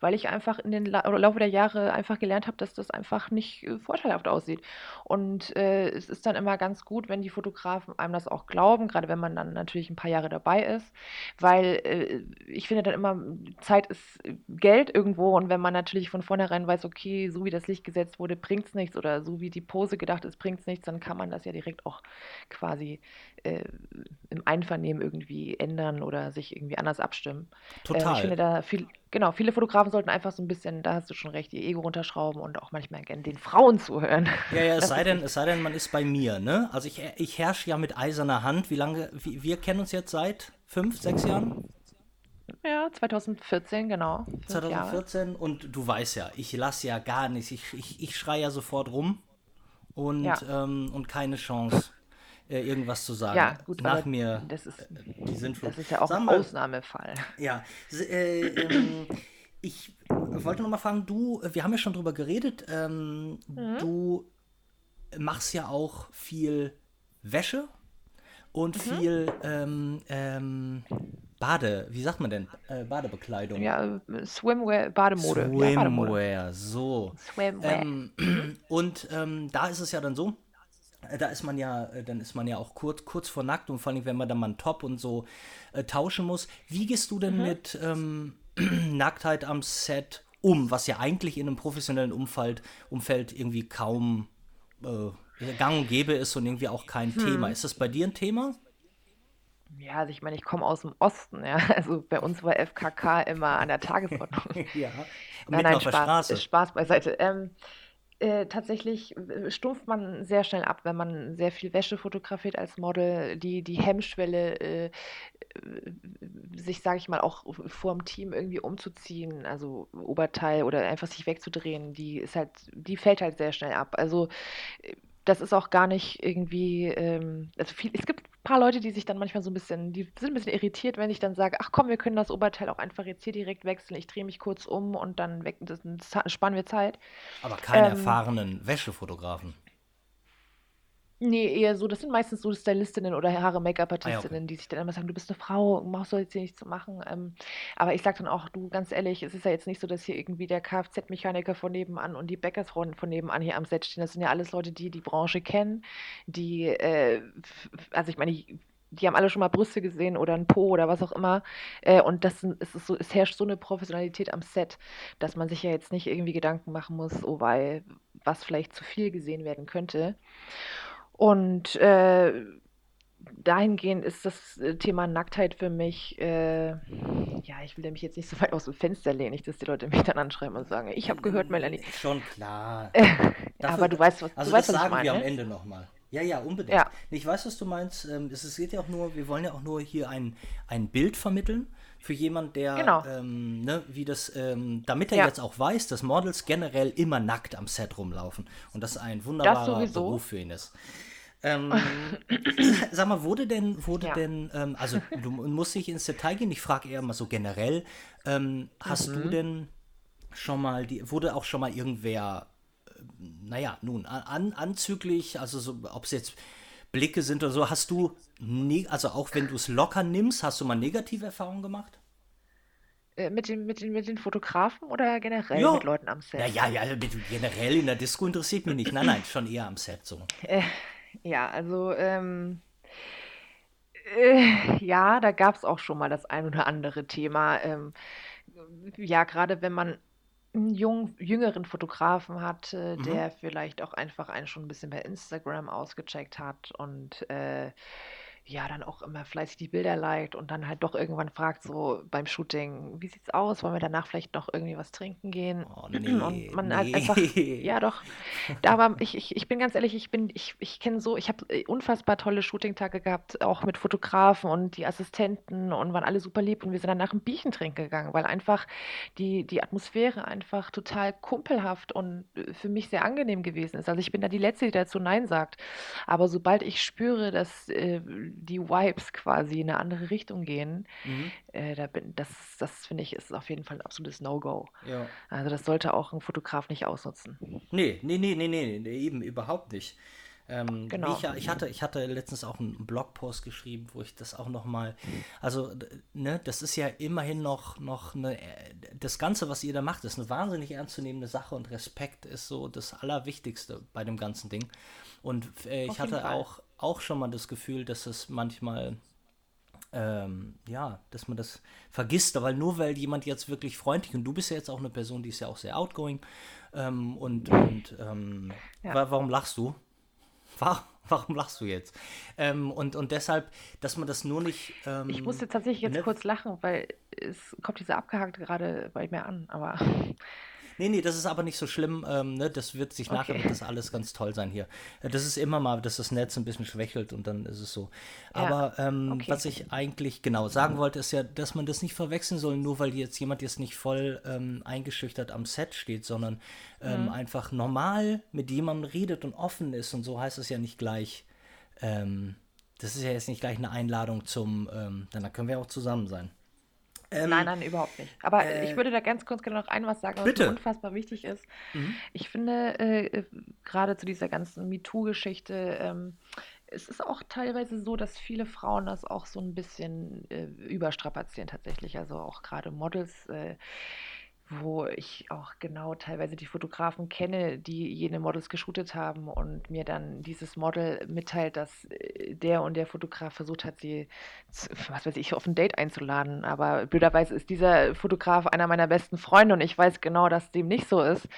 weil ich einfach in den La Laufe der Jahre einfach gelernt habe, dass das einfach nicht, äh, vorteilhaft aussieht. Und, äh, es ist dann immer ganz gut, wenn die Fotografen einem das auch glauben, gerade wenn man dann natürlich ein paar Jahre dabei ist, weil, äh, ich finde dann immer, Zeit ist Geld irgendwo und wenn man natürlich von vornherein weiß: „Okay, so wie das Licht gesetzt wurde, bringt es nichts“ oder so wie die Pose gedacht ist, bringt es nichts, dann kann man das ja direkt auch quasi äh, im Einvernehmen irgendwie ändern oder sich irgendwie anders abstimmen. Äh, ich Total. finde da viel, genau, viele Fotografen sollten einfach so ein bisschen, da hast du schon recht, ihr Ego runterschrauben und auch manchmal gerne den Frauen zuhören. Ja, ja, es Das sei denn, es sei denn, man ist bei mir, ne? Also ich, ich herrsche ja mit eiserner Hand. Wie lange, wie, wir kennen uns jetzt seit fünf, sechs Jahren? Ja, 2014, genau, fünf Jahre. 2014 und du weißt ja, ich lasse ja gar nichts. Ich, ich, ich schreie ja sofort rum und, Ja, ähm, und keine Chance, äh, irgendwas zu ja, sagen. gut, Nach mir das ist, äh, die Sintflut. das ist ja auch ein Ausnahmefall. ja, äh, ähm, ich wollte noch mal fragen, du, wir haben ja schon drüber geredet, ähm, Mhm. du machst ja auch viel Wäsche und Mhm. viel ähm, ähm, Bade, wie sagt man denn? Äh, Badebekleidung. Ja, Swimwear, Bademode. Ja, Bademode. Swimwear, so. Swimwear. Ähm, und ähm, da ist es ja dann so, äh, da ist man ja, äh, dann ist man ja auch kurz, kurz vor nackt und vor allem, wenn man dann mal einen Top und so äh, tauschen muss. Wie gehst du denn Mhm. mit ähm, Nacktheit am Set um, was ja eigentlich in einem professionellen Umfeld, Umfeld irgendwie kaum äh, gang und gäbe ist und irgendwie auch kein Thema. Hm. Ist das bei dir ein Thema? Ja, also ich meine, ich komme aus dem Osten, ja. Also bei uns war FKK immer an der Tagesordnung. Ja. Nein, nein, Spaß, Straße. Spaß beiseite. Ähm, äh, tatsächlich äh, stumpft man sehr schnell ab, wenn man sehr viel Wäsche fotografiert als Model. Die, die Hemmschwelle, äh, sich, sage ich mal, auch vorm Team irgendwie umzuziehen, also Oberteil oder einfach sich wegzudrehen, die ist halt, die fällt halt sehr schnell ab. Also äh, das ist auch gar nicht irgendwie, ähm, also viel, es gibt ein paar Leute, die sich dann manchmal so ein bisschen, die sind ein bisschen irritiert, wenn ich dann sage, ach komm, wir können das Oberteil auch einfach jetzt hier direkt wechseln. Ich drehe mich kurz um und dann weg, das, sparen wir Zeit. Aber keine Ähm, erfahrenen Wäschefotografen. Nee, eher so, das sind meistens so Stylistinnen oder Ah ja, okay. Die sich dann immer sagen, du bist eine Frau, brauchst du jetzt hier nichts zu machen. Ähm, aber ich sage dann auch, du, ganz ehrlich, es ist ja jetzt nicht so, dass hier irgendwie der Kfz-Mechaniker von nebenan und die Bäckersfrau von nebenan hier am Set stehen. Das sind ja alles Leute, die die Branche kennen, die, äh, also ich meine, die, haben alle schon mal Brüste gesehen oder ein Po oder was auch immer. Äh, und das ist so, es herrscht so eine Professionalität am Set, dass man sich ja jetzt nicht irgendwie Gedanken machen muss, oh, weil was vielleicht zu viel gesehen werden könnte. Und äh, dahingehend ist das äh, Thema Nacktheit für mich, äh, ja, ich will mich jetzt nicht so weit aus dem Fenster lehnen, nicht, dass die Leute mich dann anschreiben und sagen, ich habe gehört, Melanie. Schon klar. Äh, aber du weißt, was, du also das weißt, was ich sagen wir meine, am ne? Ende nochmal. Ja, ja, unbedingt. Ja, Ich weiß, was du meinst. Ähm, Es es geht ja auch nur, wir wollen ja auch nur hier ein, ein Bild vermitteln für jemand, der, genau. ähm, ne, wie das, ähm, damit er Ja, jetzt auch weiß, dass Models generell immer nackt am Set rumlaufen und das ein das wunderbarer sowieso. Beruf für ihn ist. Ähm, sag mal, wurde denn, wurde Ja. denn, ähm, also du musst nicht ins Detail gehen, ich frage eher mal so generell, ähm, hast du Mhm. denn schon mal, die, wurde auch schon mal irgendwer naja, nun, an, anzüglich, also so, ob es jetzt Blicke sind oder so, hast du, ne, also auch wenn du es locker nimmst, hast du mal negative Erfahrungen gemacht? Äh, mit den, mit den, mit den Fotografen oder generell mit Ja. Leuten am Ja, Set? ja, ja, mit- generell in der Disco interessiert mich nicht. Nein, nein, schon eher am Set so. Äh, ja, also, ähm, äh, ja, da gab es auch schon mal das ein oder andere Thema. Ähm, ja, gerade wenn man einen jung, jüngeren Fotografen hat, äh, Mhm. der vielleicht auch einfach einen schon ein bisschen bei Instagram ausgecheckt hat und äh, ja, dann auch immer fleißig die Bilder liked und dann halt doch irgendwann fragt, so beim Shooting, wie sieht's aus? Wollen wir danach vielleicht noch irgendwie was trinken gehen? Oh, Und nee, man halt einfach, nee. ja doch, da war, ich, ich, ich bin ganz ehrlich, ich bin, ich, ich kenne so, ich habe unfassbar tolle Shooting-Tage gehabt, auch mit Fotografen und die Assistenten und waren alle super lieb und wir sind dann nach einem Bierchen trinken gegangen, weil einfach die, die Atmosphäre einfach total kumpelhaft und äh, für mich sehr angenehm gewesen ist. Also ich bin da die Letzte, die dazu Nein sagt. Aber sobald ich spüre, dass äh, die Vibes quasi in eine andere Richtung gehen, Mhm. äh, da bin, das, das finde ich, ist auf jeden Fall ein absolutes No-Go. Ja. Also das sollte auch ein Fotograf nicht ausnutzen. Nee, nee, nee, nee, nee, nee, eben überhaupt nicht. Ähm, Genau. ich, ich, hatte, ich hatte letztens auch einen Blogpost geschrieben, wo ich das auch nochmal, also, ne, das ist ja immerhin noch, noch eine, äh, das Ganze, was ihr da macht, ist eine wahnsinnig ernstzunehmende Sache und Respekt ist so das Allerwichtigste bei dem ganzen Ding. Und äh, ich hatte Fall. auch, auch schon mal das Gefühl, dass es manchmal ähm, ja, dass man das vergisst, weil nur weil jemand jetzt wirklich freundlich und du bist ja jetzt auch eine Person, die ist ja auch sehr outgoing ähm, und, und ähm, Ja. wa warum lachst du? Wa warum lachst du jetzt? Ähm, und, und deshalb, dass man das nur nicht. Ähm, Ich musste tatsächlich jetzt ne? kurz lachen, weil es kommt diese abgehakt gerade bei mir an, aber Nee, nee, das ist aber nicht so schlimm. Ähm, ne? Das wird sich nachher Okay. wird das alles ganz toll sein hier. Äh, Das ist immer mal, dass das Netz ein bisschen schwächelt und dann ist es so. Ja, Aber ähm, okay. was ich eigentlich genau sagen wollte, ist ja, dass man das nicht verwechseln soll, nur weil jetzt jemand jetzt nicht voll ähm, eingeschüchtert am Set steht, sondern ähm, Mhm. einfach normal mit jemandem redet und offen ist und so heißt es ja nicht gleich. Ähm, das ist ja jetzt nicht gleich eine Einladung zum, ähm, dann können wir auch zusammen sein. Ähm, nein, nein, überhaupt nicht. Aber äh, ich würde da ganz kurz gerne noch ein was sagen, was bitte. mir unfassbar wichtig ist. Mhm. Ich finde, äh, äh, gerade zu dieser ganzen MeToo-Geschichte, ähm, es ist auch teilweise so, dass viele Frauen das auch so ein bisschen äh, überstrapazieren tatsächlich. Also auch gerade Models, äh, wo ich auch genau teilweise die Fotografen kenne, die jene Models geshootet haben und mir dann dieses Model mitteilt, dass äh, der und der Fotograf versucht hat, sie, zu, was weiß ich, auf ein Date einzuladen. Aber blöderweise ist dieser Fotograf einer meiner besten Freunde und ich weiß genau, dass dem nicht so ist,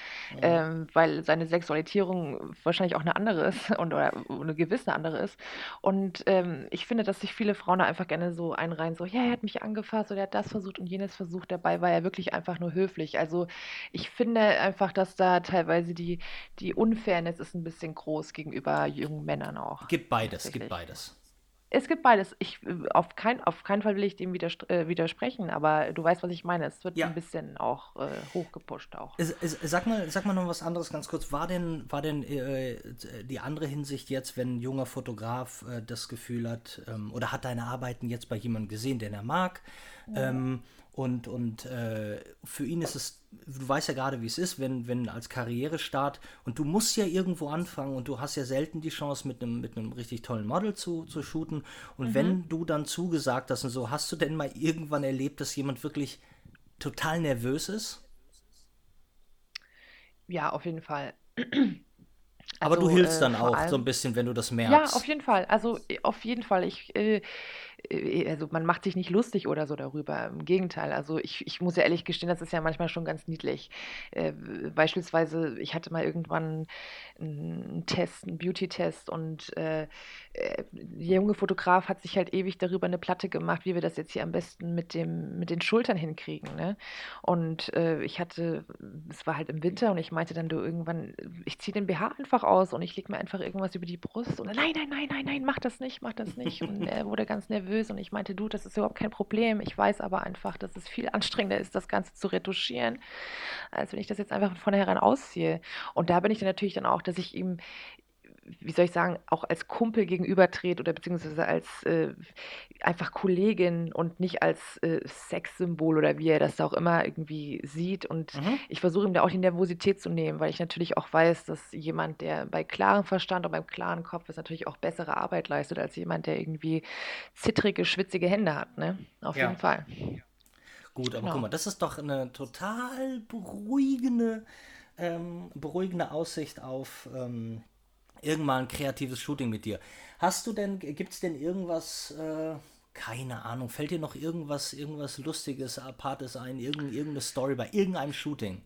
ähm, weil seine Sexualisierung wahrscheinlich auch eine andere ist und oder eine gewisse andere ist. Und ähm, ich finde, dass sich viele Frauen da einfach gerne so einreihen, so, ja, er hat mich angefasst oder er hat das versucht und jenes versucht. Dabei war er wirklich einfach nur höflich. Also ich finde einfach, dass da teilweise die, die Unfairness ist ein bisschen groß gegenüber jungen Männern auch. Gibt beides, gibt beides. Es gibt beides. Ich, auf, kein, auf keinen Fall will ich dem widerst äh, widersprechen, aber du weißt, was ich meine. Es wird Ja. ein bisschen auch äh, hochgepusht auch. Es- es- Sag mal, sag mal noch was anderes ganz kurz. War denn, war denn äh, die andere Hinsicht jetzt, wenn ein junger Fotograf äh, das Gefühl hat, ähm, oder hat deine Arbeiten jetzt bei jemandem gesehen, den er mag? Ähm, und und äh, für ihn ist es, du weißt ja gerade, wie es ist, wenn, wenn als Karrierestart und du musst ja irgendwo anfangen und du hast ja selten die Chance, mit einem, mit einem richtig tollen Model zu, zu shooten. Und wenn du dann zugesagt hast und so, hast du denn mal irgendwann erlebt, dass jemand wirklich total nervös ist? Ja, auf jeden Fall. Aber du Also, hilfst äh, dann vor auch so allem- ein bisschen, wenn du das Ja, merkst. auf jeden Fall. Also äh, auf jeden Fall. Ich, äh, äh, also man macht sich nicht lustig oder so darüber. Im Gegenteil. Also ich, ich muss ja ehrlich gestehen, das ist ja manchmal schon ganz niedlich. Äh, beispielsweise, ich hatte mal irgendwann einen Test, einen Beauty-Test und äh, äh, der junge Fotograf hat sich halt ewig darüber eine Platte gemacht, wie wir das jetzt hier am besten mit dem, mit den Schultern hinkriegen. Ne? Und äh, ich hatte, es war halt im Winter und ich meinte dann, du irgendwann, ich ziehe den BH einfach aus und ich lege mir einfach irgendwas über die Brust und nein, nein, nein, nein, nein, mach das nicht, mach das nicht. Und er wurde ganz nervös und ich meinte, du, das ist überhaupt kein Problem. Ich weiß aber einfach, dass es viel anstrengender ist, das Ganze zu retuschieren, als wenn ich das jetzt einfach von vornherein ausziehe. Und da bin ich dann natürlich dann auch, dass ich ihm wie soll ich sagen, auch als Kumpel gegenübertrete oder beziehungsweise als äh, einfach Kollegin und nicht als äh, Sexsymbol oder wie er das auch immer irgendwie sieht. Und Mhm. ich versuche ihm da auch die Nervosität zu nehmen, weil ich natürlich auch weiß, dass jemand, der bei klarem Verstand und beim klaren Kopf ist, natürlich auch bessere Arbeit leistet als jemand, der irgendwie zittrige, schwitzige Hände hat. Ne? Auf Ja. jeden Fall. Gut, aber Genau. guck mal, das ist doch eine total beruhigende, ähm, beruhigende Aussicht auf ähm, irgendwann ein kreatives Shooting mit dir. Hast du denn, gibt es denn irgendwas, äh, keine Ahnung, fällt dir noch irgendwas, irgendwas Lustiges, Apartes ein, irgend, irgendeine Story bei irgendeinem Shooting?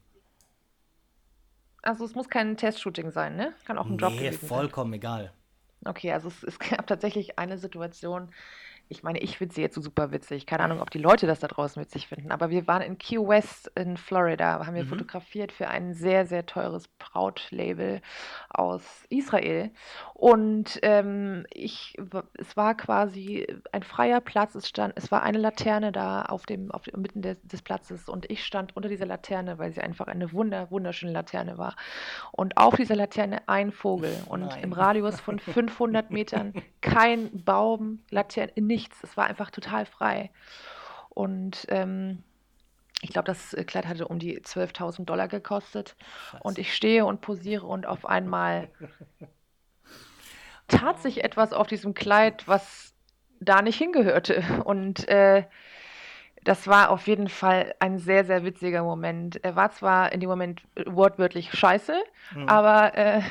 Also es muss kein Testshooting sein, ne? Kann auch ein Job Nee, gewesen sein. vollkommen egal. Okay, also es, es gab tatsächlich eine Situation, ich meine, ich finde sie jetzt so super witzig. Keine Ahnung, ob die Leute das da draußen witzig finden. Aber wir waren in Key West in Florida, haben wir Mhm. fotografiert für ein sehr, sehr teures Brautlabel aus Israel. Und ähm, ich, es war quasi ein freier Platz. Es stand, es war eine Laterne da auf dem, auf dem mitten des, des Platzes und ich stand unter dieser Laterne, weil sie einfach eine wunder, wunderschöne Laterne war. Und auf dieser Laterne ein Vogel und Nein. im Radius von 500 Metern kein Baum, Laterne, nichts. Es war einfach total frei. Und ähm, ich glaube, das äh, Kleid hatte um die 12.000 Dollar gekostet. Und ich stehe und posiere und auf einmal tat sich etwas auf diesem Kleid, was da nicht hingehörte. Und äh, das war auf jeden Fall ein sehr, sehr witziger Moment. Er war zwar in dem Moment äh, wortwörtlich scheiße, Mhm. aber, äh,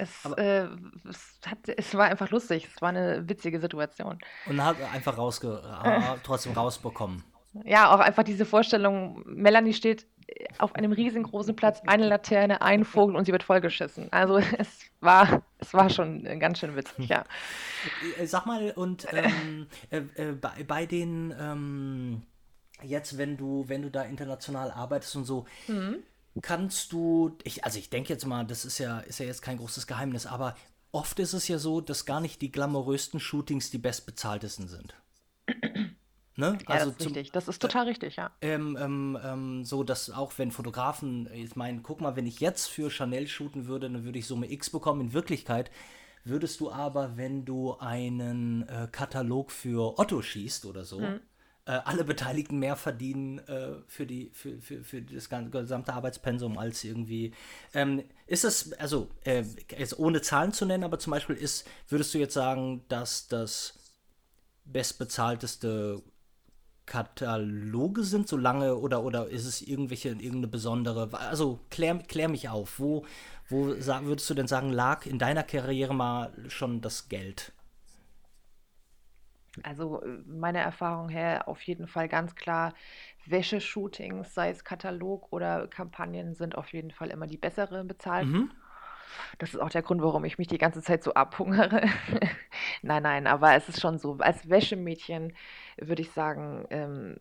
es, äh, es, hat, es war einfach lustig. Es war eine witzige Situation. Und hat einfach rausge äh, trotzdem rausbekommen. Ja, auch einfach diese Vorstellung, Melanie steht auf einem riesengroßen Platz, eine Laterne, ein Vogel und sie wird vollgeschissen. Also es war, es war schon äh, ganz schön witzig, ja. Äh, Sag mal, und ähm, äh, äh, bei, bei den, ähm, jetzt, wenn du, wenn du da international arbeitest und so, Mhm. Kannst du, ich, also ich denke jetzt mal, das ist ja, ist ja jetzt kein großes Geheimnis, aber oft ist es ja so, dass gar nicht die glamourösten Shootings die bestbezahltesten sind. Ne? Ja, das ist zum- richtig. Das ist total richtig, ja. ähm, ähm, ähm, so, dass auch wenn Fotografen, ich meine, guck mal, wenn ich jetzt für Chanel shooten würde, dann würde ich Summe X bekommen. In Wirklichkeit würdest du aber, wenn du einen äh, Katalog für Otto schießt oder so, äh, alle Beteiligten mehr verdienen äh, für, die, für, für, für das gan- gesamte Arbeitspensum als irgendwie. Ähm, ist es, also, äh, jetzt ohne Zahlen zu nennen, aber zum Beispiel ist, würdest du jetzt sagen, dass das bestbezahlteste Kataloge sind, so lange oder oder ist es irgendwelche irgendeine besondere? Also klär, klär mich auf. Wo wo sa- würdest du denn sagen lag in deiner Karriere mal schon das Geld? Also äh, meiner Erfahrung her auf jeden Fall ganz klar, Wäscheshootings, sei es Katalog oder Kampagnen, sind auf jeden Fall immer die bessere bezahlt. Mhm. Das ist auch der Grund, warum ich mich die ganze Zeit so abhungere. Nein, nein, aber es ist schon so. Als Wäschemädchen würde ich sagen, ähm,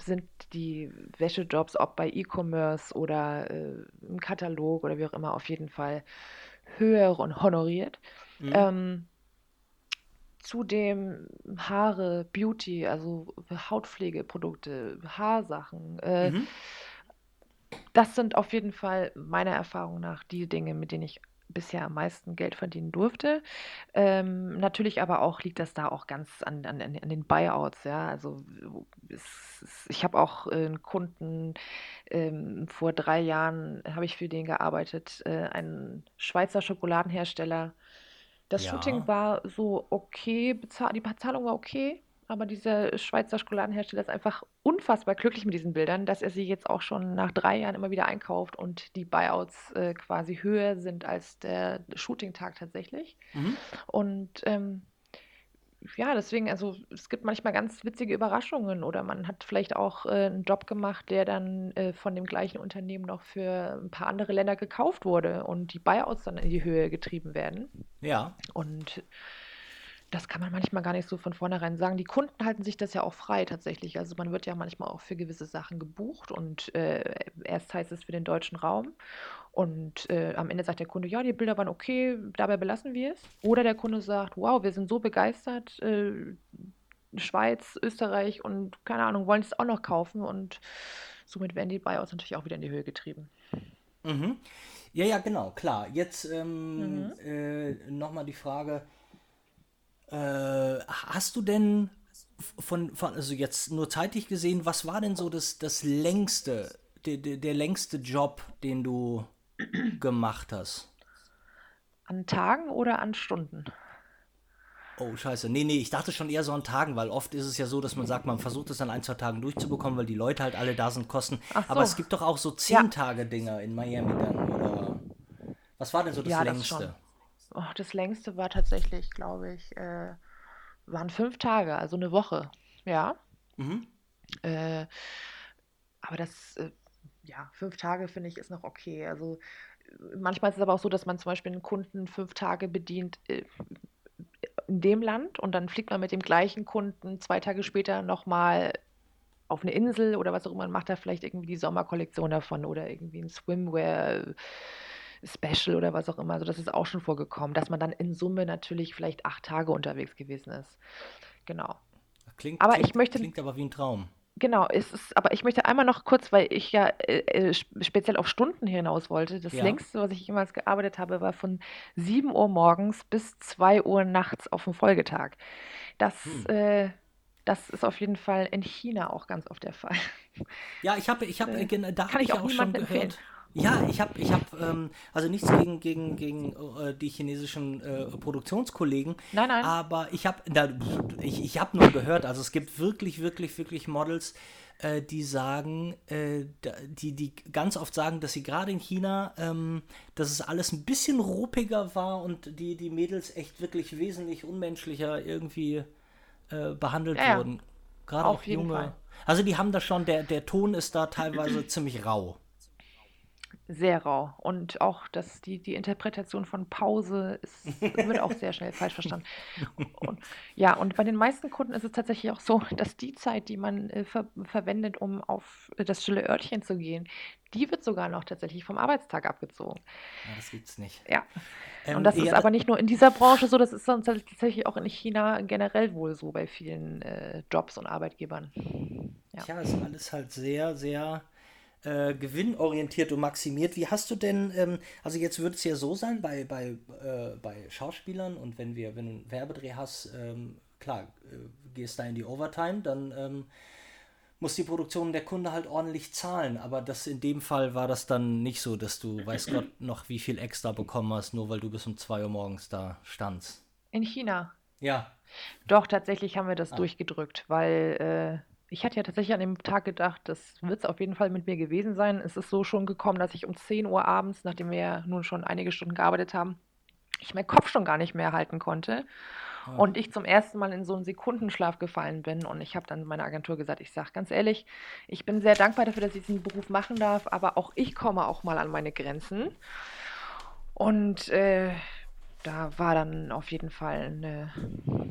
sind die Wäschejobs, ob bei E-Commerce oder äh, im Katalog oder wie auch immer, auf jeden Fall höher und honoriert. Mhm. Ähm, zudem Haare, Beauty, also Hautpflegeprodukte, Haarsachen. Äh, Mhm. das sind auf jeden Fall meiner Erfahrung nach die Dinge, mit denen ich bisher am meisten Geld verdienen durfte. Ähm, natürlich aber auch liegt das da auch ganz an, an, an den Buyouts, ja. Also es, es, ich habe auch äh, einen Kunden, ähm, vor drei Jahren habe ich für den gearbeitet, äh, einen Schweizer Schokoladenhersteller. Das Ja. Shooting war so okay, bezahl die Bezahlung war okay, aber dieser Schweizer Schokoladenhersteller ist einfach unfassbar glücklich mit diesen Bildern, dass er sie jetzt auch schon nach drei Jahren immer wieder einkauft und die Buyouts äh, quasi höher sind als der Shooting-Tag tatsächlich. Mhm. Und ähm, ja, deswegen, also es gibt manchmal ganz witzige Überraschungen oder man hat vielleicht auch äh, einen Job gemacht, der dann äh, von dem gleichen Unternehmen noch für ein paar andere Länder gekauft wurde und die Buyouts dann in die Höhe getrieben werden. Ja. Und das kann man manchmal gar nicht so von vornherein sagen. Die Kunden halten sich das ja auch frei tatsächlich. Also man wird ja manchmal auch für gewisse Sachen gebucht und äh, erst heißt es für den deutschen Raum und äh, am Ende sagt der Kunde, ja, die Bilder waren okay, dabei belassen wir es. Oder der Kunde sagt, wow, wir sind so begeistert, äh, Schweiz, Österreich und keine Ahnung, wollen es auch noch kaufen und somit werden die Buyouts natürlich auch wieder in die Höhe getrieben. Mhm. Ja, ja, genau, klar. Jetzt ähm, Mhm. äh, nochmal die Frage, äh, hast du denn von, von, also jetzt nur zeitlich gesehen, was war denn so das, das längste, der, der, der längste Job, den du gemacht hast? An Tagen oder an Stunden? Oh, scheiße. Nee, nee, ich dachte schon eher so an Tagen, weil oft ist es ja so, dass man sagt, man versucht es an ein, zwei Tagen durchzubekommen, weil die Leute halt alle da sind, kosten. Ach Aber so. es gibt doch auch so Ja. zehn Tage Dinger in Miami dann, oder? Was war denn so das Ja, das längste? schon. Oh, das längste war tatsächlich, glaube ich, äh, waren fünf Tage, also eine Woche. Ja. Mhm. Äh, aber das, äh, ja, fünf Tage finde ich ist noch okay. Also äh, manchmal ist es aber auch so, dass man zum Beispiel einen Kunden fünf Tage bedient, äh, in dem Land und dann fliegt man mit dem gleichen Kunden zwei Tage später nochmal auf eine Insel oder was auch immer und macht da vielleicht irgendwie die Sommerkollektion davon oder irgendwie ein Swimwear. Special oder was auch immer. Also das ist auch schon vorgekommen, dass man dann in Summe natürlich vielleicht acht Tage unterwegs gewesen ist. Genau. Klingt, aber klingt, ich möchte, klingt aber wie ein Traum. Genau, es ist, aber ich möchte einmal noch kurz, weil ich ja äh, äh speziell auf Stunden hinaus wollte. Das Ja. längste, was ich jemals gearbeitet habe, war von 7 Uhr morgens bis 2 Uhr nachts auf dem Folgetag. Das, Hm. äh, das ist auf jeden Fall in China auch ganz oft der Fall. Ja, ich habe, ich habe, Äh, da kann habe ich auch auch schon empfehlen. gehört. Ja, ich habe, ich habe, ähm, also nichts gegen, gegen, gegen äh, die chinesischen äh, Produktionskollegen, Nein, nein. aber ich habe, ich, ich habe nur gehört, also es gibt wirklich, wirklich, wirklich Models, äh, die sagen, äh, die, die ganz oft sagen, dass sie gerade in China, ähm, dass es alles ein bisschen ruppiger war und die, die Mädels echt wirklich wesentlich unmenschlicher irgendwie äh, behandelt Ja, wurden. Gerade auch jeden junge. Fall. Also die haben da schon, der, der Ton ist da teilweise ziemlich rau. Sehr rau. Und auch das, die, die Interpretation von Pause ist, wird auch sehr schnell falsch verstanden. Und, ja, und bei den meisten Kunden ist es tatsächlich auch so, dass die Zeit, die man äh, ver verwendet, um auf äh, das stille Örtchen zu gehen, die wird sogar noch tatsächlich vom Arbeitstag abgezogen. Ja, das gibt's nicht. Ja. Ähm, Und das ist aber nicht nur in dieser Branche so, das ist sonst tatsächlich auch in China generell wohl so bei vielen äh, Jobs und Arbeitgebern. Ja. Tja, ist alles halt sehr, sehr äh, gewinnorientiert und maximiert. Wie hast du denn, ähm, also jetzt würde es ja so sein, bei, bei, äh, bei Schauspielern und wenn wir, wenn du einen Werbedreh hast, ähm, klar, äh, gehst da in die Overtime, dann ähm, muss die Produktion der Kunde halt ordentlich zahlen. Aber das in dem Fall war das dann nicht so, dass du, weiß Gott, noch wie viel extra bekommen hast, nur weil du bis um 2 Uhr morgens da standst. In China. Ja. Doch, tatsächlich haben wir das Ah. durchgedrückt, weil äh, ich hatte ja tatsächlich an dem Tag gedacht, das wird es auf jeden Fall mit mir gewesen sein. Es ist so schon gekommen, dass ich um 10 Uhr abends, nachdem wir ja nun schon einige Stunden gearbeitet haben, ich meinen Kopf schon gar nicht mehr halten konnte. Ah. Und ich zum ersten Mal in so einen Sekundenschlaf gefallen bin. Und ich habe dann meiner Agentur gesagt, ich sage ganz ehrlich, ich bin sehr dankbar dafür, dass ich diesen Beruf machen darf, aber auch ich komme auch mal an meine Grenzen. Und äh, da war dann auf jeden Fall eine,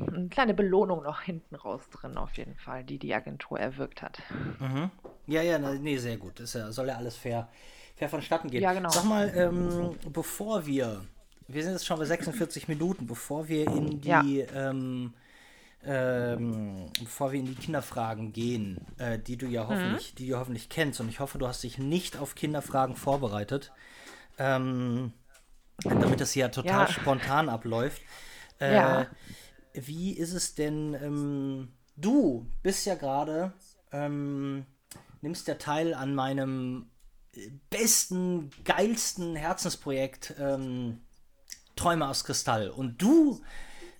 eine kleine Belohnung noch hinten raus drin, auf jeden Fall, die die Agentur erwirkt hat. Mhm. Ja, ja, nee, sehr gut. Das soll ja alles fair, fair vonstatten gehen. Ja, genau. Sag mal, ähm, bevor wir, wir sind jetzt schon bei 46 Minuten, bevor wir in die, Ja. ähm, ähm, bevor wir in die Kinderfragen gehen, äh, die du Mhm. ja hoffentlich, die du hoffentlich kennst, und ich hoffe, du hast dich nicht auf Kinderfragen vorbereitet, ähm, damit das hier total Ja. spontan abläuft. Äh, Ja. Wie ist es denn? Ähm, du bist ja gerade, ähm, nimmst ja teil an meinem äh, besten, geilsten Herzensprojekt ähm, Träume aus Kristall. Und du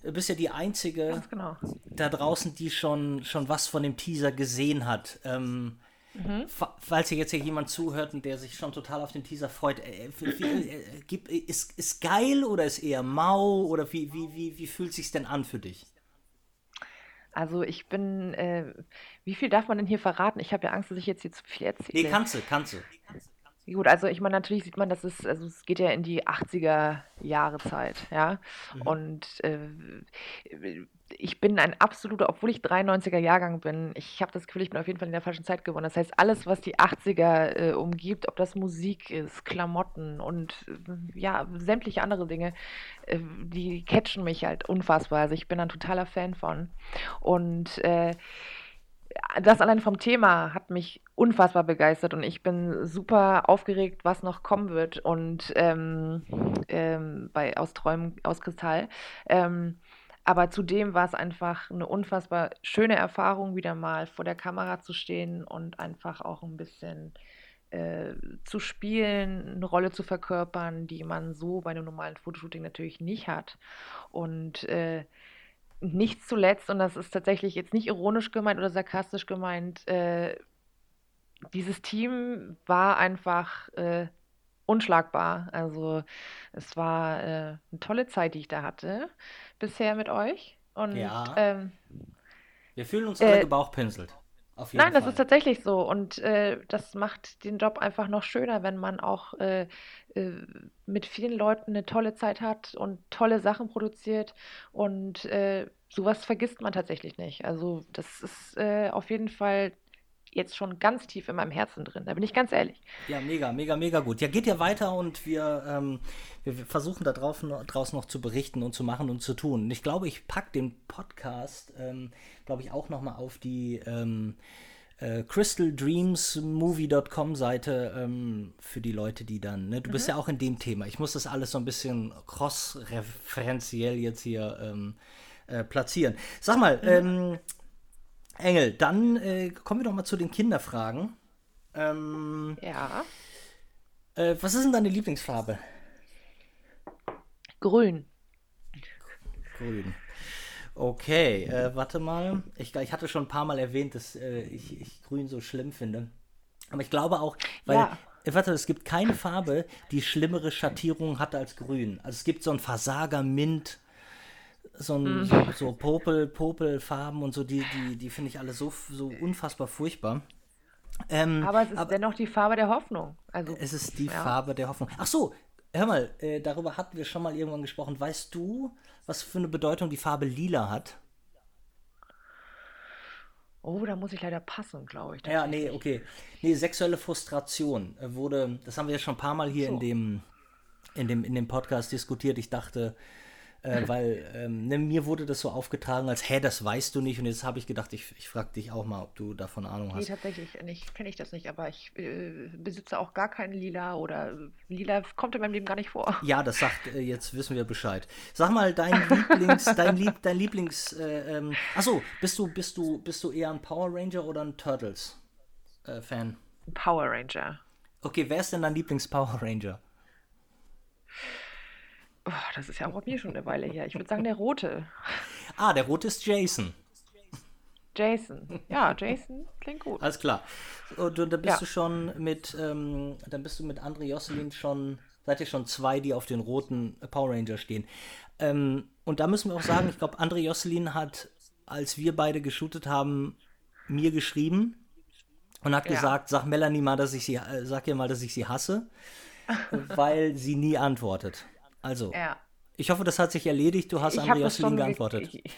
bist ja die einzige genau. da draußen, die schon, schon was von dem Teaser gesehen hat. Ähm, Mhm. fa- Falls hier jetzt hier jemand zuhört und der sich schon total auf den Teaser freut, äh, wie, wie, äh, gibt- ist, ist geil oder ist eher mau oder wie, wie, wie, wie fühlt sich's denn an für dich? Also ich bin, äh, wie viel darf man denn hier verraten? Ich habe ja Angst, dass ich jetzt hier zu viel erzähle. Nee, kannst du, kannst du. Gut, also ich meine, natürlich sieht man, dass es, also es geht ja in die 80er Jahre Zeit, ja. Mhm. Und äh, ich bin ein absoluter, obwohl ich 93er Jahrgang bin, ich habe das Gefühl, ich bin auf jeden Fall in der falschen Zeit geboren. Das heißt, alles, was die 80er äh, umgibt, ob das Musik ist, Klamotten und äh, ja, sämtliche andere Dinge, äh, die catchen mich halt unfassbar. Also ich bin ein totaler Fan von. Und äh, das allein vom Thema hat mich unfassbar begeistert und ich bin super aufgeregt, was noch kommen wird und ähm, ähm, bei aus Träumen aus Kristall. Ähm, aber zudem war es einfach eine unfassbar schöne Erfahrung, wieder mal vor der Kamera zu stehen und einfach auch ein bisschen äh, zu spielen, eine Rolle zu verkörpern, die man so bei einem normalen Fotoshooting natürlich nicht hat. Und äh, nicht zuletzt, und das ist tatsächlich jetzt nicht ironisch gemeint oder sarkastisch gemeint, äh, dieses Team war einfach äh, unschlagbar. Also es war äh, eine tolle Zeit, die ich da hatte bisher mit euch. Und Ja. ähm, Wir fühlen uns alle Äh, gebauchpinselt. Auf jeden Nein, das Fall. ist tatsächlich so. Und äh, das macht den Job einfach noch schöner, wenn man auch äh, äh, mit vielen Leuten eine tolle Zeit hat und tolle Sachen produziert. Und äh, sowas vergisst man tatsächlich nicht. Also das ist äh, auf jeden Fall jetzt schon ganz tief in meinem Herzen drin. Da bin ich ganz ehrlich. Ja, mega, mega, mega gut. Ja, geht ja weiter und wir, ähm, wir, wir versuchen da drauf, draus noch zu berichten und zu machen und zu tun. Und ich glaube, ich packe den Podcast, ähm, glaube ich, auch nochmal auf die ähm, äh, crystaldreamsmovie.com Seite ähm, für die Leute, die dann, ne? Du bist ja auch in dem Thema. Ich muss das alles so ein bisschen cross-referenziell jetzt hier ähm, äh, platzieren. Sag mal, ähm, Engel, dann äh, kommen wir doch mal zu den Kinderfragen. Ähm, Ja. äh, was ist denn deine Lieblingsfarbe? Grün. Grün. Okay, äh, warte mal. Ich, ich hatte schon ein paar Mal erwähnt, dass äh, ich, ich Grün so schlimm finde. Aber ich glaube auch, weil, Ja. äh, warte, es gibt keine Farbe, die schlimmere Schattierungen hat als Grün. Also es gibt so ein Versager Mint, so ein so, so Popel, Popelfarben und so, die, die, die finde ich alle so, so unfassbar furchtbar. Ähm, Aber es ist dennoch die Farbe der Hoffnung. Also, Es ist die Ja. Farbe der Hoffnung. Ach so, hör mal, äh, darüber hatten wir schon mal irgendwann gesprochen. Weißt du, was für eine Bedeutung die Farbe lila hat? oh, da muss ich leider passen, glaube ich. Ja, nee, okay. Nee, sexuelle Frustration äh, wurde, das haben wir ja schon ein paar Mal hier in So. dem, in dem, in dem Podcast diskutiert. Ich dachte, äh, weil ähm, ne, mir wurde das so aufgetragen, als, hä, das weißt du nicht. Und jetzt habe ich gedacht, ich, ich frage dich auch mal, ob du davon Ahnung Nee, hast. tatsächlich nicht, kenne ich das nicht, aber ich äh, besitze auch gar keinen Lila oder äh, Lila kommt in meinem Leben gar nicht vor. Ja, das sagt, äh, jetzt wissen wir Bescheid. Sag mal, dein Lieblings, dein Lieb, dein Lieblings, äh, ähm, achso, bist du, bist du, bist du eher ein Power Ranger oder ein Turtles äh, Fan? Power Ranger. Okay, wer ist denn dein Lieblings-Power Ranger? Oh, das ist ja auch bei mir schon eine Weile her. Ich würde sagen, der rote. Ah, der rote ist Jason. Jason. Ja, Jason klingt gut. Alles klar. Und, und dann bist Ja. du schon mit, ähm, dann bist du mit André Josselin schon, seid ihr schon zwei, die auf den roten Power Ranger stehen. Ähm, und da müssen wir auch sagen, ich glaube, André Josselin hat, als wir beide geshootet haben, mir geschrieben und hat Ja. gesagt, sag Melanie mal, dass ich sie, äh, sag ihr mal, dass ich sie hasse, weil sie nie antwortet. Also, Ja. ich hoffe, das hat sich erledigt. Du hast Ich Josselin schon ge- geantwortet. ich-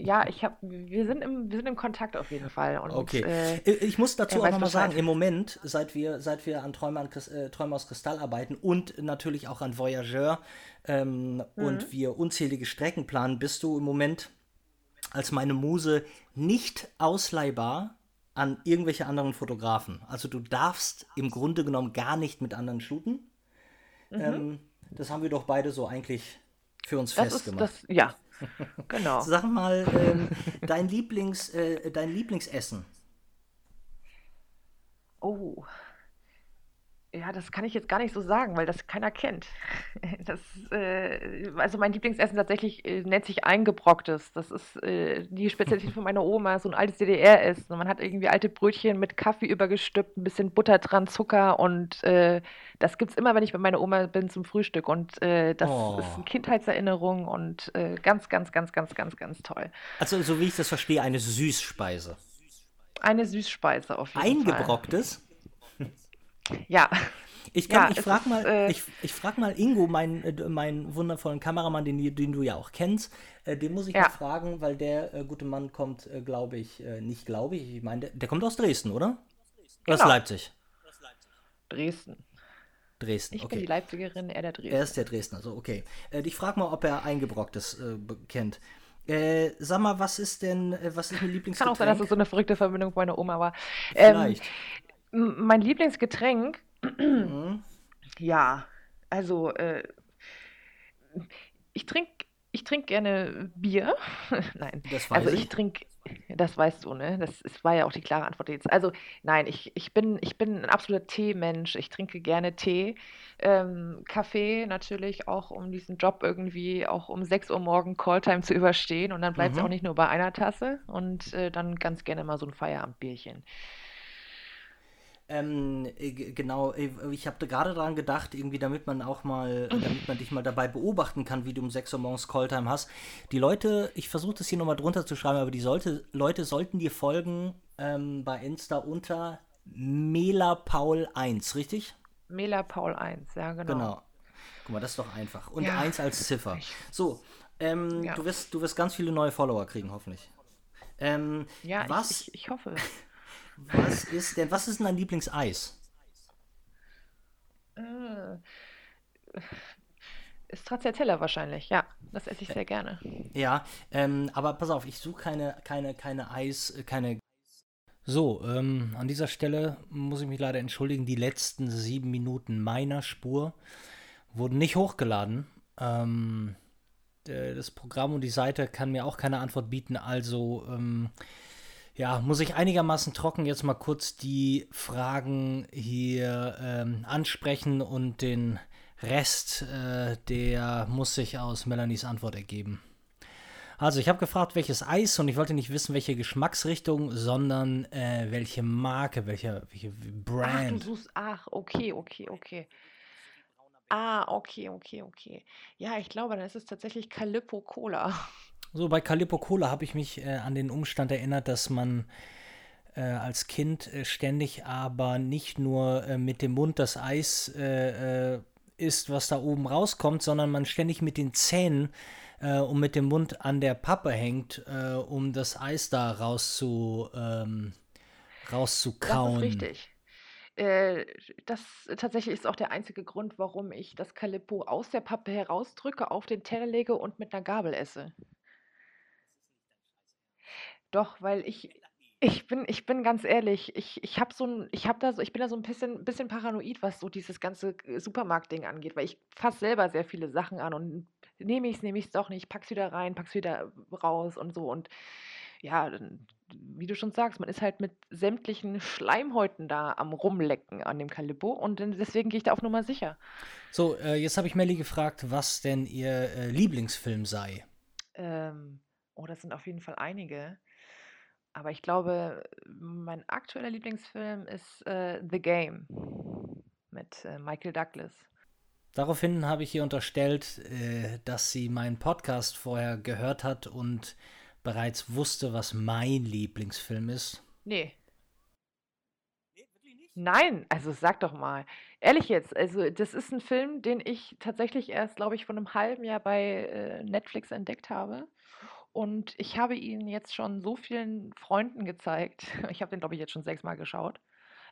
Ja, ich habe, wir sind im, wir sind im Kontakt auf jeden Fall. Und, Okay. Äh, ich muss dazu auch nochmal sagen, im Moment, seit wir, seit wir an Träume, an, äh, Träume aus Kristall arbeiten und natürlich auch an Voyageur ähm, Mhm. und wir unzählige Strecken planen, bist du im Moment als meine Muse nicht ausleihbar an irgendwelche anderen Fotografen. Also du darfst im Grunde genommen gar nicht mit anderen shooten. Ähm, das haben wir doch beide so eigentlich für uns das ist festgemacht. das, ja, genau. Sag mal, ähm, dein, Lieblings, äh, dein Lieblingsessen. Oh. Ja, das kann ich jetzt gar nicht so sagen, weil das keiner kennt. Das, äh, also mein Lieblingsessen tatsächlich äh, nennt sich Eingebrocktes. Das ist äh, die Spezialität von meiner Oma, so ein altes DDR-Essen. Und Man hat irgendwie alte Brötchen mit Kaffee übergestülpt, ein bisschen Butter dran, Zucker und äh, das gibt's immer, wenn ich bei meiner Oma bin zum Frühstück. Und äh, das Oh. ist eine Kindheitserinnerung und äh, ganz, ganz, ganz, ganz, ganz, ganz toll. Also, so wie ich das verstehe, eine Süßspeise. Eine Süßspeise auf jeden Fall. Eingebrocktes? Ja. Ich, kann, Ja, ich es frag ist, mal, äh, ich, ich frag mal Ingo, meinen äh, meinen wundervollen Kameramann, den, den du ja auch kennst, äh, den muss ich Ja. mal fragen, weil der äh, gute Mann kommt, äh, glaube ich, äh, nicht glaube ich, ich meine, der, der kommt aus Dresden, oder? Oder aus Genau. Leipzig? Dresden. Dresden, Ich bin die okay. Leipzigerin, er der Er Dresdner. ist der Dresdner, so okay. Äh, ich frage mal, ob er Eingebrocktes kennt. Äh, sag mal, was ist denn, was ist mein Lieblingsgetränk? Kann auch sein, dass es so eine verrückte Verbindung meiner Oma war. Ähm, Vielleicht. m- mein Lieblingsgetränk, Mhm. ja, also äh, ich trinke ich trink gerne Bier. Nein, Das weiß also ich ich. trinke, das weißt du, ne? Das ist, war ja auch die klare Antwort jetzt. Also nein, ich, ich, bin, ich bin ein absoluter Teemensch. Ich trinke gerne Tee. Ähm, Kaffee natürlich auch, um diesen Job irgendwie auch um 6 Uhr morgen Calltime zu überstehen. Und dann bleibt es Mhm. auch nicht nur bei einer Tasse. Und äh, dann ganz gerne mal so ein Feierabendbierchen. Ähm, äh, genau, äh, ich habe gerade daran gedacht, irgendwie, damit man auch mal, damit man dich mal dabei beobachten kann, wie du um 6 Uhr morgens Calltime hast. Die Leute, ich versuche das hier nochmal drunter zu schreiben, aber die sollte, Leute sollten dir folgen ähm, bei Insta unter MelaPaul1, richtig? MelaPaul1, ja, genau. Genau. Guck mal, das ist doch einfach. Und Ja. 1 als Ziffer. So, ähm, Ja. du, wirst, du wirst ganz viele neue Follower kriegen, hoffentlich. Ähm, Ja, was, Ich, ich, ich hoffe. Was ist denn, was ist denn dein Lieblingseis? Äh, Stracciatella wahrscheinlich, ja. Das esse ich sehr gerne. Ja, ähm, aber pass auf, ich suche keine, keine, keine Eis, äh, keine. So, ähm, an dieser Stelle muss ich mich leider entschuldigen. Die letzten sieben Minuten meiner Spur wurden nicht hochgeladen. Ähm, äh, das Programm und die Seite kann mir auch keine Antwort bieten, also ähm, ja, muss ich einigermaßen trocken jetzt mal kurz die Fragen hier ähm, ansprechen und den Rest, äh, der muss sich aus Melanies Antwort ergeben. Also, ich habe gefragt, welches Eis und ich wollte nicht wissen, welche Geschmacksrichtung, sondern äh, welche Marke, welche, welche Ach, du Brand. suchst. Ach, okay, okay, okay. Ah, okay, okay, okay. Ja, ich glaube, dann ist es tatsächlich Calippo Cola. So, bei Calippo Cola habe ich mich äh, an den Umstand erinnert, dass man äh, als Kind äh, ständig aber nicht nur äh, mit dem Mund das Eis äh, äh, isst, was da oben rauskommt, sondern man ständig mit den Zähnen äh, und mit dem Mund an der Pappe hängt, um das Eis da rauszu, ähm, Das rauszukauen. ist richtig. Das tatsächlich ist auch der einzige Grund, warum ich das Calippo aus der Pappe herausdrücke, auf den Teller lege und mit einer Gabel esse. Doch, weil ich ich bin ich bin ganz ehrlich, ich ich habe so 'n ich habe da so ich bin da so 'n bisschen bisschen paranoid, was so dieses ganze, äh, Supermarktding angeht, weil ich fasse selber sehr viele Sachen an und nehme ich's, nehme ich's doch nicht, pack's wieder rein, pack's wieder raus und so und ja, wie du schon sagst, man ist halt mit sämtlichen Schleimhäuten da am Rumlecken an dem Calippo und deswegen gehe ich da auf Nummer sicher. So, äh, jetzt habe ich Melli gefragt, was denn ihr äh, Lieblingsfilm sei. Ähm, oh, das sind auf jeden Fall einige. Aber ich glaube, mein aktueller Lieblingsfilm ist, äh, The Game mit, äh, Michael Douglas. Daraufhin habe ich ihr unterstellt, äh, dass sie meinen Podcast vorher gehört hat und bereits wusste, was mein Lieblingsfilm ist. Ne. Nein, also sag doch mal. Ehrlich jetzt, also das ist 'n Film, den ich tatsächlich erst, glaube ich, vor 'nem halben Jahr bei, äh, Netflix entdeckt habe. Und ich habe ihn jetzt schon so vielen Freunden gezeigt. Ich habe den, glaube ich, jetzt schon sechsmal geschaut.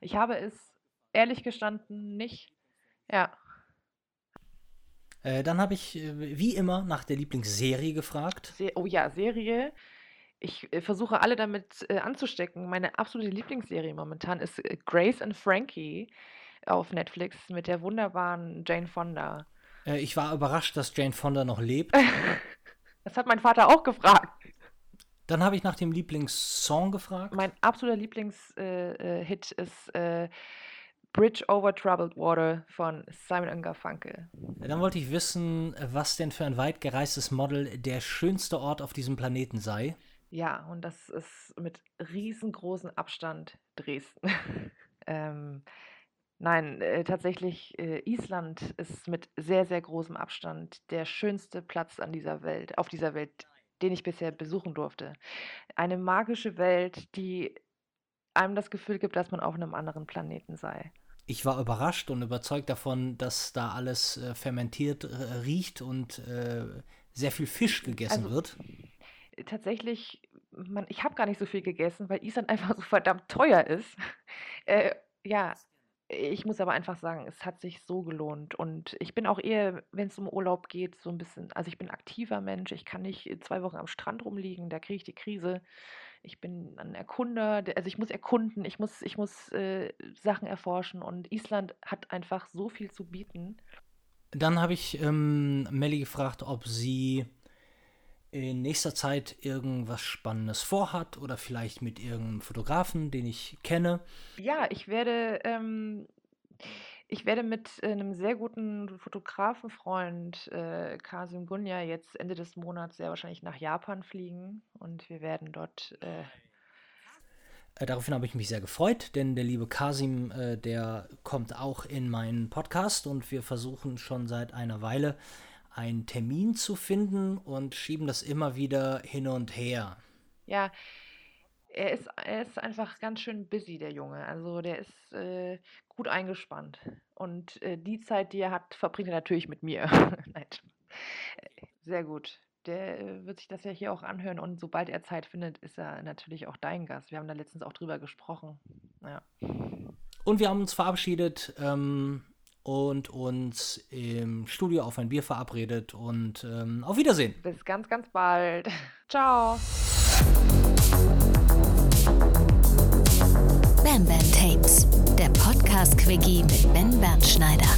Ich habe es ehrlich gestanden nicht ja. Äh, dann habe ich, äh, wie immer nach der Lieblingsserie gefragt. Se oh ja, Serie. Ich, äh, versuche alle damit, äh, anzustecken. Meine absolute Lieblingsserie momentan ist, äh, Grace and Frankie auf Netflix mit der wunderbaren Jane Fonda. Äh, ich war überrascht, dass Jane Fonda noch lebt. Das hat mein Vater auch gefragt. Dann habe ich nach dem Lieblingssong gefragt. Mein absoluter Lieblings äh, äh, ist, äh, Bridge over Troubled Water von Simon& Garfunkel. Dann wollte ich wissen, was denn für ein weit gereistes Model der schönste Ort auf diesem Planeten sei. Ja, und das ist mit riesengroßem Abstand Dresden. Ähm, nein, äh, tatsächlich, äh, Island ist mit sehr, sehr großem Abstand der schönste Platz an dieser Welt auf dieser Welt, den ich bisher besuchen durfte. Eine magische Welt, die einem das Gefühl gibt, dass man auf 'nem anderen Planeten sei. Ich war überrascht und überzeugt davon, dass da alles, äh, fermentiert, äh, riecht und, äh, sehr viel Fisch gegessen Also wird. tatsächlich, man ich habe gar nicht so viel gegessen, weil Island einfach so verdammt teuer ist. Äh, ja, ich muss aber einfach sagen, es hat sich so gelohnt und ich bin auch eher, wenn's um Urlaub geht, so 'n bisschen also, ich bin aktiver Mensch, ich kann nicht 2 Wochen am Strand rumliegen, da kriege ich die Krise. Ich bin 'n Erkunder, also, ich muss erkunden, ich muss ich muss, äh, Sachen erforschen und Island hat einfach so viel zu bieten. Dann habe ich, ähm, Melli gefragt, ob sie in nächster Zeit irgendwas Spannendes vorhat oder vielleicht mit irgendeinem Fotografen, den ich kenne. Ja, ich werde, ähm ich werde mit, äh, 'nem sehr guten Fotografenfreund, äh, Kasim Gunya, jetzt Ende des Monats sehr wahrscheinlich nach Japan fliegen und wir werden dort, äh Äh, daraufhin habe ich mich sehr gefreut, denn der liebe Kasim, äh, der kommt auch in meinen Podcast und wir versuchen schon seit einer Weile einen Termin zu finden und schieben das immer wieder hin und her. Ja, er ist, er ist einfach ganz schön busy, der Junge. Also der ist äh, gut eingespannt. Und äh, die Zeit, die er hat, verbringt er natürlich mit mir. Nein, sehr gut. Der äh, wird sich das ja hier auch anhören und sobald er Zeit findet, ist er natürlich auch dein Gast. Wir haben da letztens auch drüber gesprochen. Ja. Und wir haben uns verabschiedet ähm, und uns im Studio auf ein Bier verabredet und ähm, auf Wiedersehen. Bis ganz, ganz bald. Ciao. Bam Bam Tapes, der Podcast-Quickie mit Ben Bernschneider.